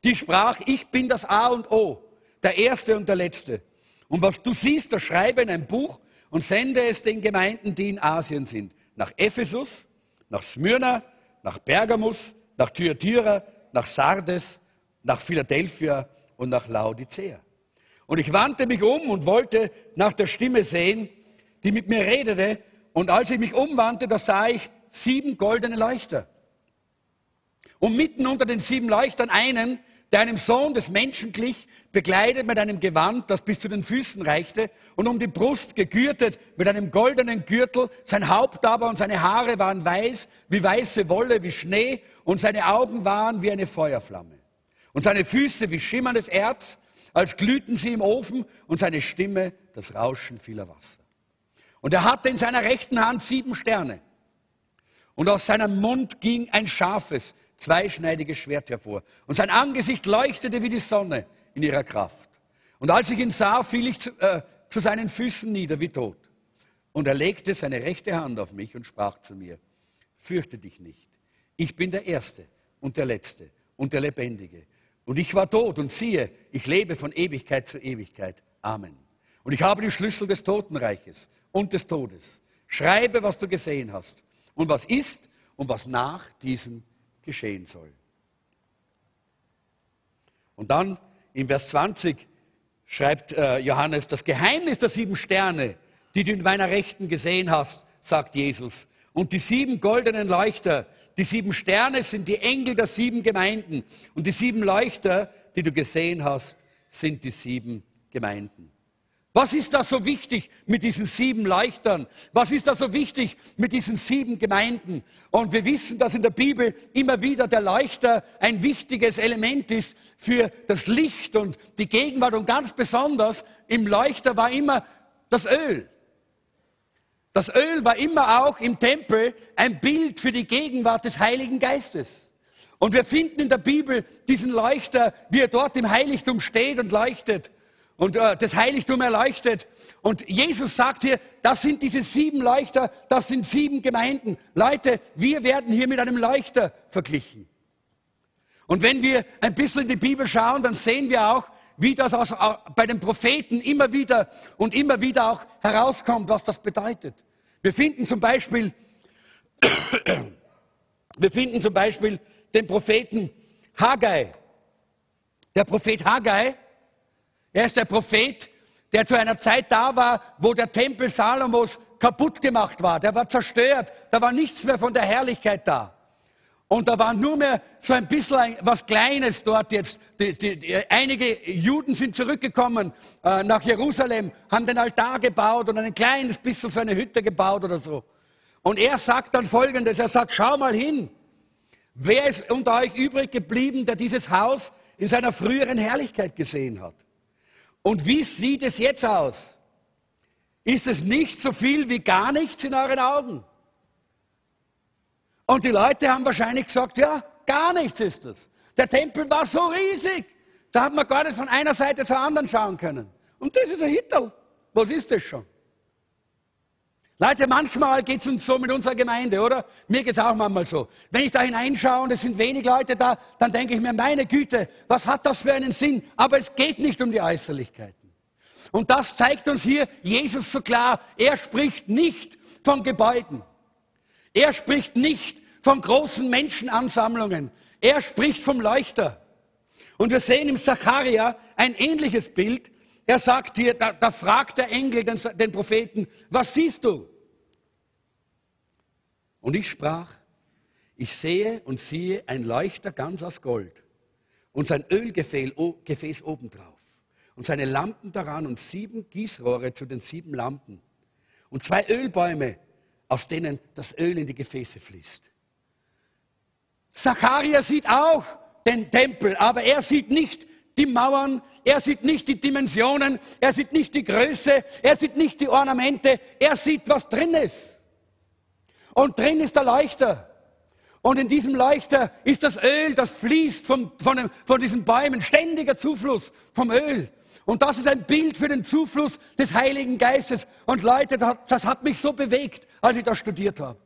Die sprach, ich bin das A und O, der Erste und der Letzte. Und was du siehst, das schreibe in ein Buch und sende es den Gemeinden, die in Asien sind. Nach Ephesus, nach Smyrna, nach Pergamus, nach Thyatira, nach Sardes, nach Philadelphia und nach Laodicea. Und ich wandte mich um und wollte nach der Stimme sehen, die mit mir redete. Und als ich mich umwandte, da sah ich sieben goldene Leuchter. Und mitten unter den sieben Leuchtern einen, der einem Sohn des Menschen glich, bekleidet mit einem Gewand, das bis zu den Füßen reichte, und um die Brust gegürtet mit einem goldenen Gürtel, sein Haupt aber und seine Haare waren weiß, wie weiße Wolle, wie Schnee, und seine Augen waren wie eine Feuerflamme. Und seine Füße wie schimmerndes Erz, als glühten sie im Ofen, und seine Stimme das Rauschen vieler Wasser. Und er hatte in seiner rechten Hand sieben Sterne. Und aus seinem Mund ging ein scharfes, zweischneidiges Schwert hervor. Und sein Angesicht leuchtete wie die Sonne in ihrer Kraft. Und als ich ihn sah, fiel ich zu, äh, zu seinen Füßen nieder wie tot. Und er legte seine rechte Hand auf mich und sprach zu mir, fürchte dich nicht. Ich bin der Erste und der Letzte und der Lebendige. Und ich war tot und siehe, ich lebe von Ewigkeit zu Ewigkeit. Amen. Und ich habe die Schlüssel des Totenreiches und des Todes. Schreibe, was du gesehen hast und was ist und was nach diesem geschehen soll. Und dann im Vers 20 schreibt äh, Johannes, das Geheimnis der sieben Sterne, die du in meiner Rechten gesehen hast, sagt Jesus. Und die sieben goldenen Leuchter, die sieben Sterne sind die Engel der sieben Gemeinden. Und die sieben Leuchter, die du gesehen hast, sind die sieben Gemeinden. Was ist da so wichtig mit diesen sieben Leuchtern? Was ist da so wichtig mit diesen sieben Gemeinden? Und wir wissen, dass in der Bibel immer wieder der Leuchter ein wichtiges Element ist für das Licht und die Gegenwart. Und ganz besonders im Leuchter war immer das Öl. Das Öl war immer auch im Tempel ein Bild für die Gegenwart des Heiligen Geistes. Und wir finden in der Bibel diesen Leuchter, wie er dort im Heiligtum steht und leuchtet und äh, das Heiligtum erleuchtet. Und Jesus sagt hier, das sind diese sieben Leuchter, das sind sieben Gemeinden. Leute, wir werden hier mit einem Leuchter verglichen. Und wenn wir ein bisschen in die Bibel schauen, dann sehen wir auch, wie das aus, bei den Propheten immer wieder und immer wieder auch herauskommt, was das bedeutet. Wir finden zum Beispiel, wir finden zum Beispiel den Propheten Haggai. Der Prophet Haggai, er ist der Prophet, der zu einer Zeit da war, wo der Tempel Salomos kaputt gemacht war. Der war zerstört. Da war nichts mehr von der Herrlichkeit da. Und da war nur mehr so ein bisschen was Kleines dort jetzt. Die, die, die, einige Juden sind zurückgekommen äh, nach Jerusalem, haben den Altar gebaut und ein kleines bisschen so eine Hütte gebaut oder so. Und er sagt dann Folgendes, er sagt, schau mal hin, wer ist unter euch übrig geblieben, der dieses Haus in seiner früheren Herrlichkeit gesehen hat? Und wie sieht es jetzt aus? Ist es nicht so viel wie gar nichts in euren Augen? Und die Leute haben wahrscheinlich gesagt, ja, gar nichts ist es. Der Tempel war so riesig, da hat man gar nicht von einer Seite zur anderen schauen können. Und das ist ein Hitler. Was ist das schon? Leute, manchmal geht es uns so mit unserer Gemeinde, oder? Mir geht es auch manchmal so. Wenn ich da hineinschaue und es sind wenig Leute da, dann denke ich mir, meine Güte, was hat das für einen Sinn? Aber es geht nicht um die Äußerlichkeiten. Und das zeigt uns hier Jesus so klar. Er spricht nicht von Gebäuden. Er spricht nicht von großen Menschenansammlungen. Er spricht vom Leuchter. Und wir sehen im Zacharia ein ähnliches Bild. Er sagt hier, da, da fragt der Engel den, den Propheten, was siehst du? Und ich sprach, ich sehe und siehe ein Leuchter ganz aus Gold und sein Ölgefäß obendrauf und seine Lampen daran und sieben Gießrohre zu den sieben Lampen und zwei Ölbäume, aus denen das Öl in die Gefäße fließt. Zacharia sieht auch den Tempel, aber er sieht nicht die Mauern, er sieht nicht die Dimensionen, er sieht nicht die Größe, er sieht nicht die Ornamente, er sieht, was drin ist. Und drin ist der Leuchter. Und in diesem Leuchter ist das Öl, das fließt vom, von, von diesen Bäumen, ständiger Zufluss vom Öl. Und das ist ein Bild für den Zufluss des Heiligen Geistes. Und Leute, das, hat mich so bewegt, als ich das studiert habe.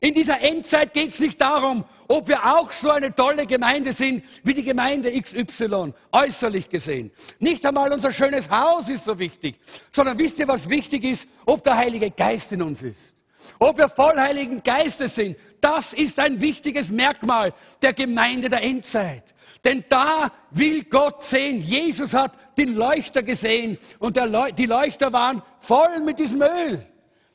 In dieser Endzeit geht es nicht darum, ob wir auch so eine tolle Gemeinde sind wie die Gemeinde XY, äußerlich gesehen. Nicht einmal unser schönes Haus ist so wichtig, sondern wisst ihr, was wichtig ist? Ob der Heilige Geist in uns ist. Ob wir voll Heiligen Geistes sind, das ist ein wichtiges Merkmal der Gemeinde der Endzeit. Denn da will Gott sehen. Jesus hat den Leuchter gesehen und Leu die Leuchter waren voll mit diesem Öl.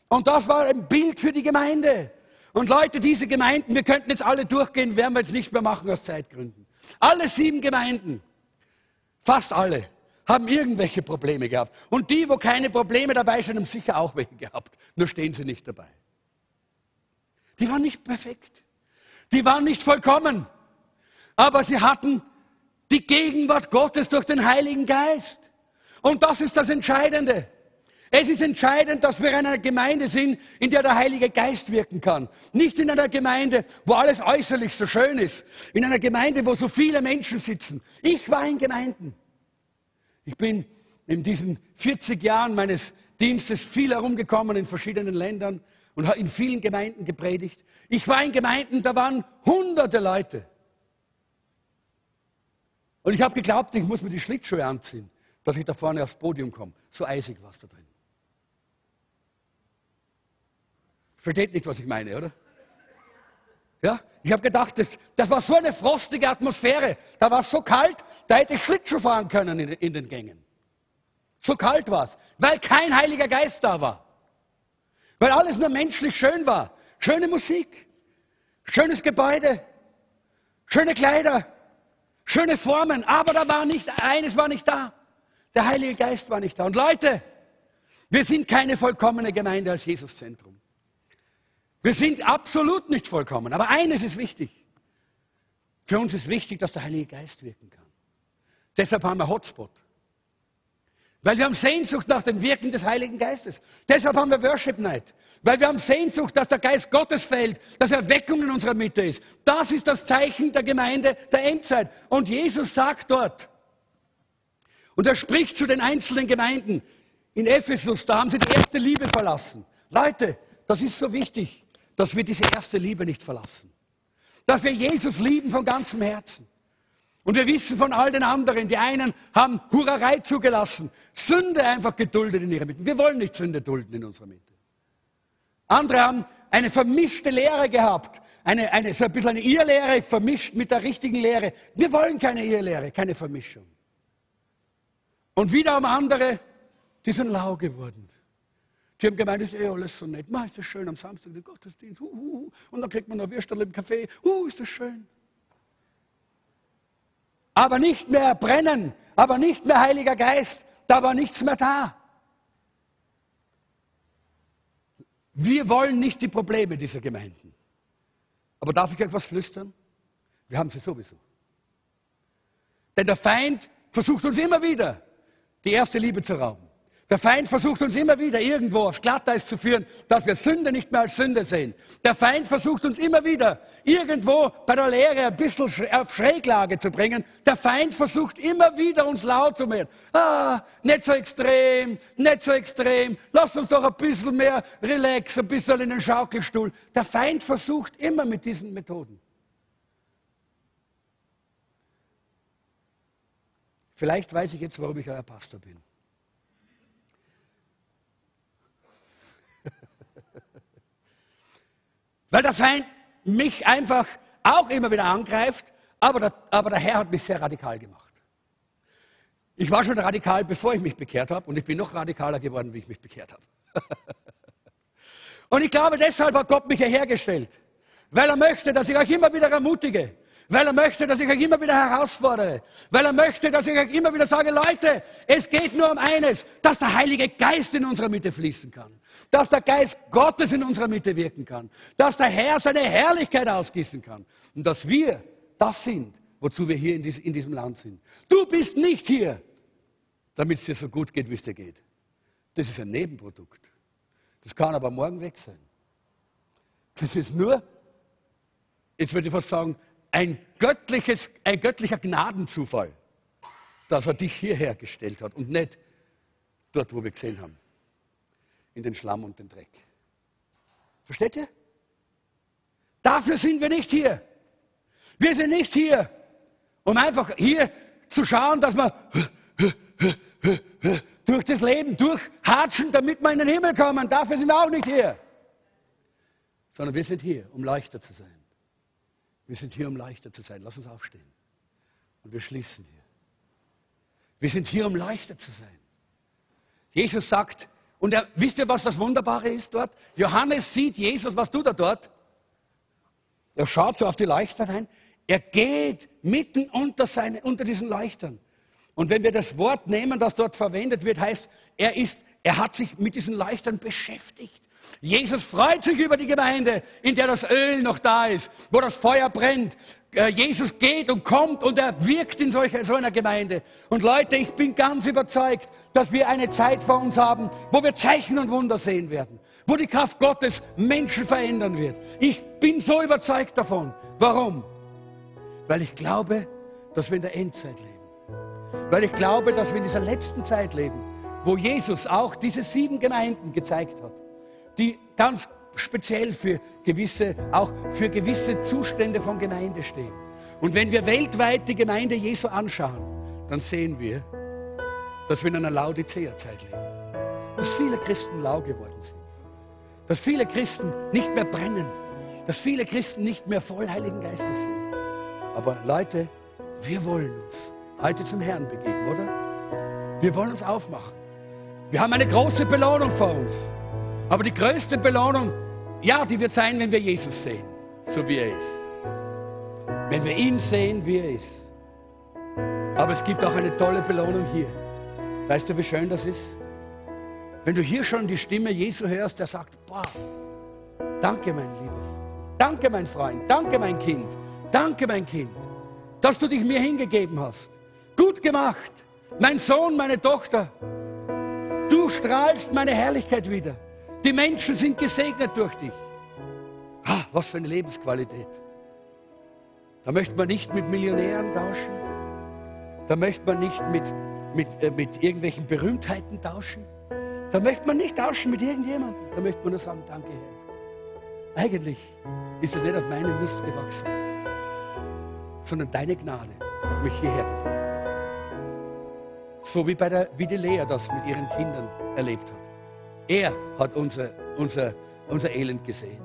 Und das war ein Bild für die Gemeinde. Und Leute, diese Gemeinden, wir könnten jetzt alle durchgehen, werden wir jetzt nicht mehr machen aus Zeitgründen. Alle sieben Gemeinden, fast alle, haben irgendwelche Probleme gehabt. Und die, wo keine Probleme dabei sind, haben sicher auch welche gehabt. Nur stehen sie nicht dabei. Die waren nicht perfekt. Die waren nicht vollkommen. Aber sie hatten die Gegenwart Gottes durch den Heiligen Geist. Und das ist das Entscheidende. Es ist entscheidend, dass wir in einer Gemeinde sind, in der der Heilige Geist wirken kann. Nicht in einer Gemeinde, wo alles äußerlich so schön ist. In einer Gemeinde, wo so viele Menschen sitzen. Ich war in Gemeinden. Ich bin in diesen 40 Jahren meines Dienstes viel herumgekommen in verschiedenen Ländern und habe in vielen Gemeinden gepredigt. Ich war in Gemeinden, da waren hunderte Leute. Und ich habe geglaubt, ich muss mir die Schlittschuhe anziehen, dass ich da vorne aufs Podium komme. So eisig war es da drin. Versteht nicht, was ich meine, oder? Ja, ich habe gedacht, das, das war so eine frostige Atmosphäre. Da war es so kalt, da hätte ich Schlittschuh fahren können in, in den Gängen. So kalt war es, weil kein Heiliger Geist da war. Weil alles nur menschlich schön war. Schöne Musik, schönes Gebäude, schöne Kleider, schöne Formen. Aber da war nicht, eines war nicht da. Der Heilige Geist war nicht da. Und Leute, wir sind keine vollkommene Gemeinde als Jesuszentrum. Wir sind absolut nicht vollkommen. Aber eines ist wichtig. Für uns ist wichtig, dass der Heilige Geist wirken kann. Deshalb haben wir Hotspot. Weil wir haben Sehnsucht nach dem Wirken des Heiligen Geistes. Deshalb haben wir Worship Night. Weil wir haben Sehnsucht, dass der Geist Gottes fällt, dass Erweckung in unserer Mitte ist. Das ist das Zeichen der Gemeinde der Endzeit. Und Jesus sagt dort, und er spricht zu den einzelnen Gemeinden in Ephesus, da haben sie die erste Liebe verlassen. Leute, das ist so wichtig dass wir diese erste Liebe nicht verlassen. Dass wir Jesus lieben von ganzem Herzen. Und wir wissen von all den anderen, die einen haben Hurerei zugelassen, Sünde einfach geduldet in ihrer Mitte. Wir wollen nicht Sünde dulden in unserer Mitte. Andere haben eine vermischte Lehre gehabt, eine, eine, so ein bisschen eine Irrlehre vermischt mit der richtigen Lehre. Wir wollen keine Irrlehre, keine Vermischung. Und wiederum andere, die sind lau geworden. Die haben gemeint, das ist eh alles so nett. Ma, ist das schön am Samstag, den Gottesdienst. Uh, uh, uh. Und dann kriegt man noch Würstel im Kaffee. Uh, ist das schön. Aber nicht mehr brennen, aber nicht mehr Heiliger Geist. Da war nichts mehr da. Wir wollen nicht die Probleme dieser Gemeinden. Aber darf ich euch was flüstern? Wir haben sie sowieso. Denn der Feind versucht uns immer wieder, die erste Liebe zu rauben. Der Feind versucht uns immer wieder irgendwo aufs Glatteis zu führen, dass wir Sünde nicht mehr als Sünde sehen. Der Feind versucht uns immer wieder irgendwo bei der Lehre ein bisschen auf Schräglage zu bringen. Der Feind versucht immer wieder uns laut zu machen. Ah, nicht so extrem, nicht so extrem. Lass uns doch ein bisschen mehr relax, ein bisschen in den Schaukelstuhl. Der Feind versucht immer mit diesen Methoden. Vielleicht weiß ich jetzt, warum ich euer Pastor bin. Weil der Feind mich einfach auch immer wieder angreift, aber der, aber der Herr hat mich sehr radikal gemacht. Ich war schon radikal, bevor ich mich bekehrt habe und ich bin noch radikaler geworden, wie ich mich bekehrt habe. und ich glaube, deshalb hat Gott mich hierher gestellt, weil er möchte, dass ich euch immer wieder ermutige, weil er möchte, dass ich euch immer wieder herausfordere, weil er möchte, dass ich euch immer wieder sage, Leute, es geht nur um eines, dass der Heilige Geist in unserer Mitte fließen kann, dass der Geist Gottes in unserer Mitte wirken kann, dass der Herr seine Herrlichkeit ausgießen kann und dass wir das sind, wozu wir hier in, diesem Land sind. Du bist nicht hier, damit es dir so gut geht, wie es dir geht. Das ist ein Nebenprodukt. Das kann aber morgen weg sein. Das ist nur, jetzt würde ich fast sagen, ein, göttliches, ein göttlicher Gnadenzufall, dass er dich hierher gestellt hat und nicht dort, wo wir gesehen haben, in den Schlamm und den Dreck. Versteht ihr? Dafür sind wir nicht hier. Wir sind nicht hier, um einfach hier zu schauen, dass wir durch das Leben durchhatschen, damit wir in den Himmel kommen. Dafür sind wir auch nicht hier. Sondern wir sind hier, um leichter zu sein. Wir sind hier, um leichter zu sein. Lass uns aufstehen. Und wir schließen hier. Wir sind hier, um leichter zu sein. Jesus sagt, und er, wisst ihr, was das Wunderbare ist dort? Johannes sieht Jesus, was tut er dort? Er schaut so auf die Leuchter rein. Er geht mitten unter, seine, unter diesen Leuchtern. Und wenn wir das Wort nehmen, das dort verwendet wird, heißt, er, ist, er hat sich mit diesen Leuchtern beschäftigt. Jesus freut sich über die Gemeinde, in der das Öl noch da ist, wo das Feuer brennt. Äh, Jesus geht und kommt und er wirkt in solch, so einer Gemeinde. Und Leute, ich bin ganz überzeugt, dass wir eine Zeit vor uns haben, wo wir Zeichen und Wunder sehen werden, wo die Kraft Gottes Menschen verändern wird. Ich bin so überzeugt davon. Warum? Weil ich glaube, dass wir in der Endzeit leben. Weil ich glaube, dass wir in dieser letzten Zeit leben, wo Jesus auch diese sieben Gemeinden gezeigt hat die ganz speziell für gewisse, auch für gewisse Zustände von Gemeinde stehen. Und wenn wir weltweit die Gemeinde Jesu anschauen, dann sehen wir, dass wir in einer Laodicea-Zeit leben. Dass viele Christen lau geworden sind. Dass viele Christen nicht mehr brennen. Dass viele Christen nicht mehr voll Heiligen Geistes sind. Aber Leute, wir wollen uns heute zum Herrn begeben, oder? Wir wollen uns aufmachen. Wir haben eine große Belohnung vor uns. Aber die größte Belohnung, ja, die wird sein, wenn wir Jesus sehen, so wie er ist. Wenn wir ihn sehen, wie er ist. Aber es gibt auch eine tolle Belohnung hier. Weißt du, wie schön das ist? Wenn du hier schon die Stimme Jesu hörst, der sagt, boah, danke mein Lieber, danke mein Freund, danke mein Kind, danke mein Kind, dass du dich mir hingegeben hast. Gut gemacht, mein Sohn, meine Tochter, du strahlst meine Herrlichkeit wieder. Die Menschen sind gesegnet durch dich. Ah, was für eine Lebensqualität. Da möchte man nicht mit Millionären tauschen. Da möchte man nicht mit, mit, äh, mit irgendwelchen Berühmtheiten tauschen. Da möchte man nicht tauschen mit irgendjemandem. Da möchte man nur sagen, danke Herr. Eigentlich ist es nicht auf meinem Mist gewachsen, sondern deine Gnade hat mich hierher gebracht. So wie, bei der, wie die Lea das mit ihren Kindern erlebt hat. Er hat unser, unser, unser Elend gesehen.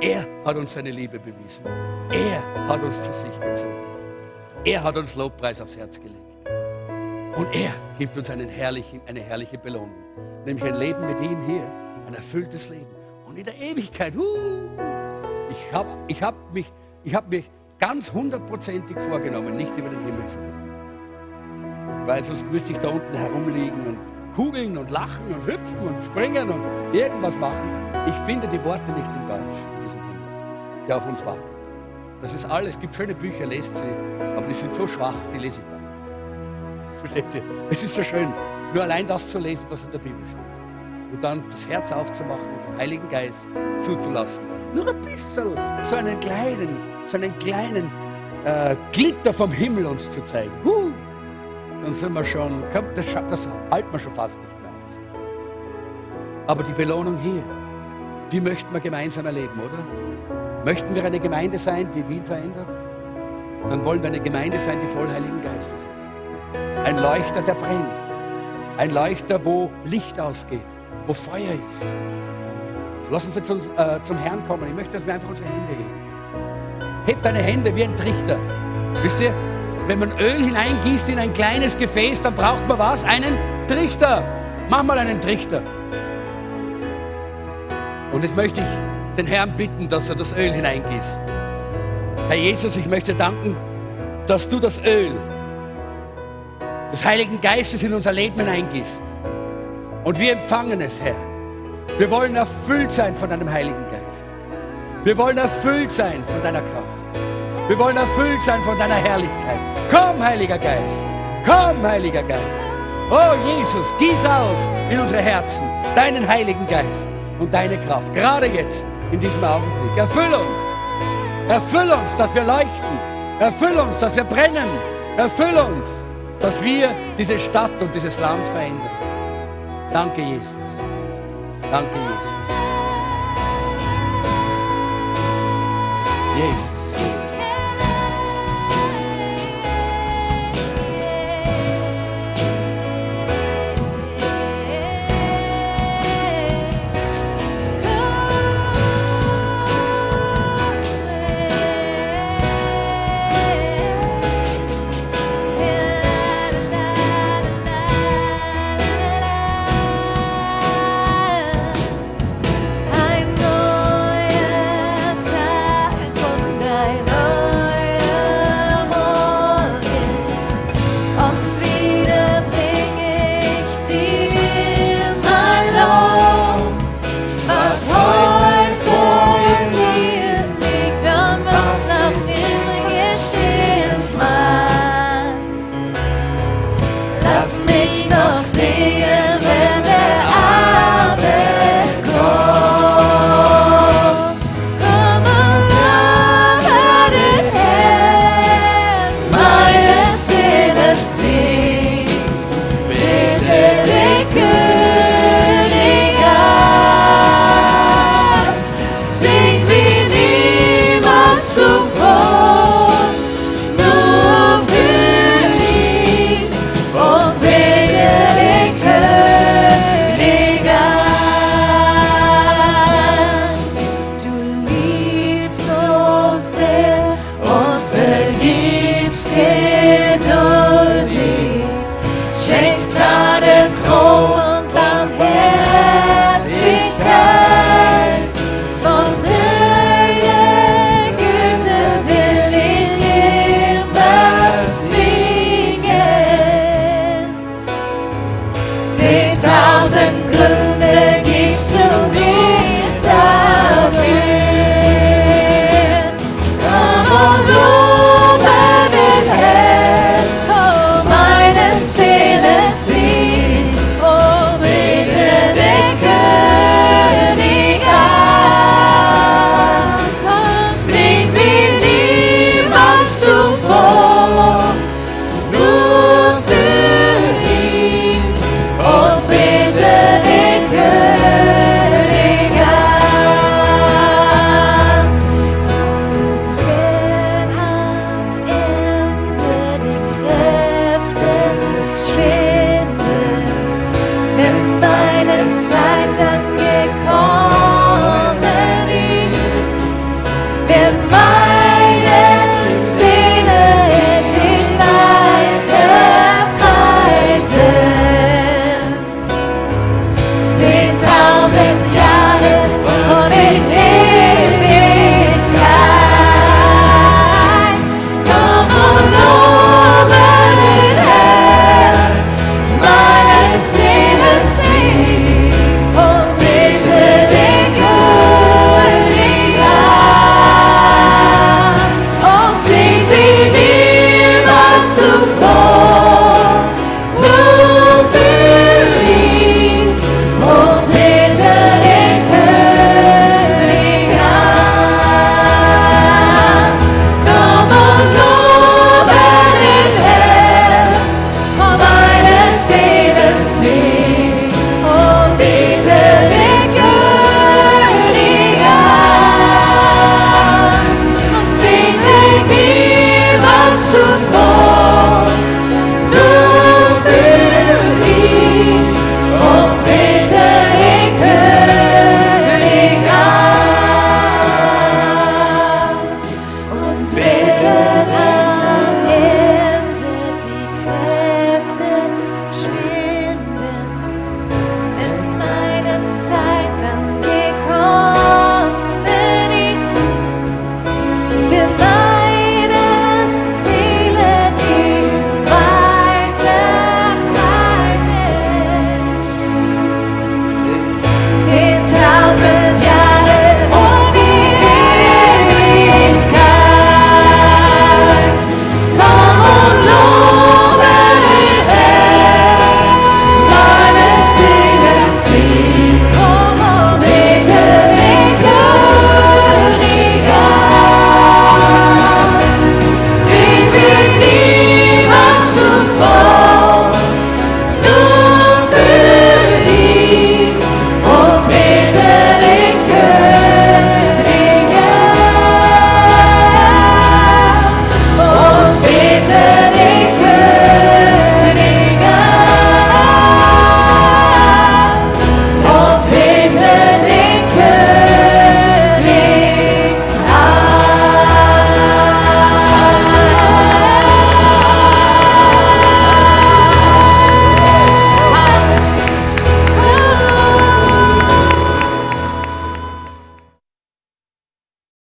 Er hat uns seine Liebe bewiesen. Er hat uns zu sich gezogen. Er hat uns Lobpreis aufs Herz gelegt. Und er gibt uns einen herrlichen, eine herrliche Belohnung. Nämlich ein Leben mit ihm hier. Ein erfülltes Leben. Und in der Ewigkeit. Uh, ich habe ich hab mich, hab mich ganz hundertprozentig vorgenommen, nicht über den Himmel zu gehen. Weil sonst müsste ich da unten herumliegen und kugeln und lachen und hüpfen und springen und irgendwas machen. Ich finde die Worte nicht in Deutsch von diesem Himmel, der auf uns wartet. Das ist alles. Es gibt schöne Bücher, lest sie, aber die sind so schwach, die lese ich gar nicht. Versteht ihr? Es ist so schön, nur allein das zu lesen, was in der Bibel steht. Und dann das Herz aufzumachen und den Heiligen Geist zuzulassen. Nur ein bisschen, so einen kleinen, so einen kleinen äh, Glitter vom Himmel uns zu zeigen. Huh dann sind wir schon, das, das halten wir schon fast nicht mehr aus. Aber die Belohnung hier, die möchten wir gemeinsam erleben, oder? Möchten wir eine Gemeinde sein, die Wien verändert? Dann wollen wir eine Gemeinde sein, die voll Heiligen Geistes ist. Ein Leuchter, der brennt. Ein Leuchter, wo Licht ausgeht, wo Feuer ist. So, lass uns jetzt uns, äh, zum Herrn kommen. Ich möchte, dass wir einfach unsere Hände heben. Heb deine Hände wie ein Trichter. Wisst ihr, wenn man Öl hineingießt in ein kleines Gefäß, dann braucht man was? Einen Trichter. Mach mal einen Trichter. Und jetzt möchte ich den Herrn bitten, dass er das Öl hineingießt. Herr Jesus, ich möchte danken, dass du das Öl des Heiligen Geistes in unser Leben hineingießt. Und wir empfangen es, Herr. Wir wollen erfüllt sein von deinem Heiligen Geist. Wir wollen erfüllt sein von deiner Kraft. Wir wollen erfüllt sein von deiner Herrlichkeit. Komm, Heiliger Geist. Komm, Heiliger Geist. Oh Jesus, gieß aus in unsere Herzen deinen Heiligen Geist und deine Kraft. Gerade jetzt, in diesem Augenblick. Erfüll uns. Erfüll uns, dass wir leuchten. Erfüll uns, dass wir brennen. Erfüll uns, dass wir diese Stadt und dieses Land verändern. Danke, Jesus. Danke, Jesus. Jesus.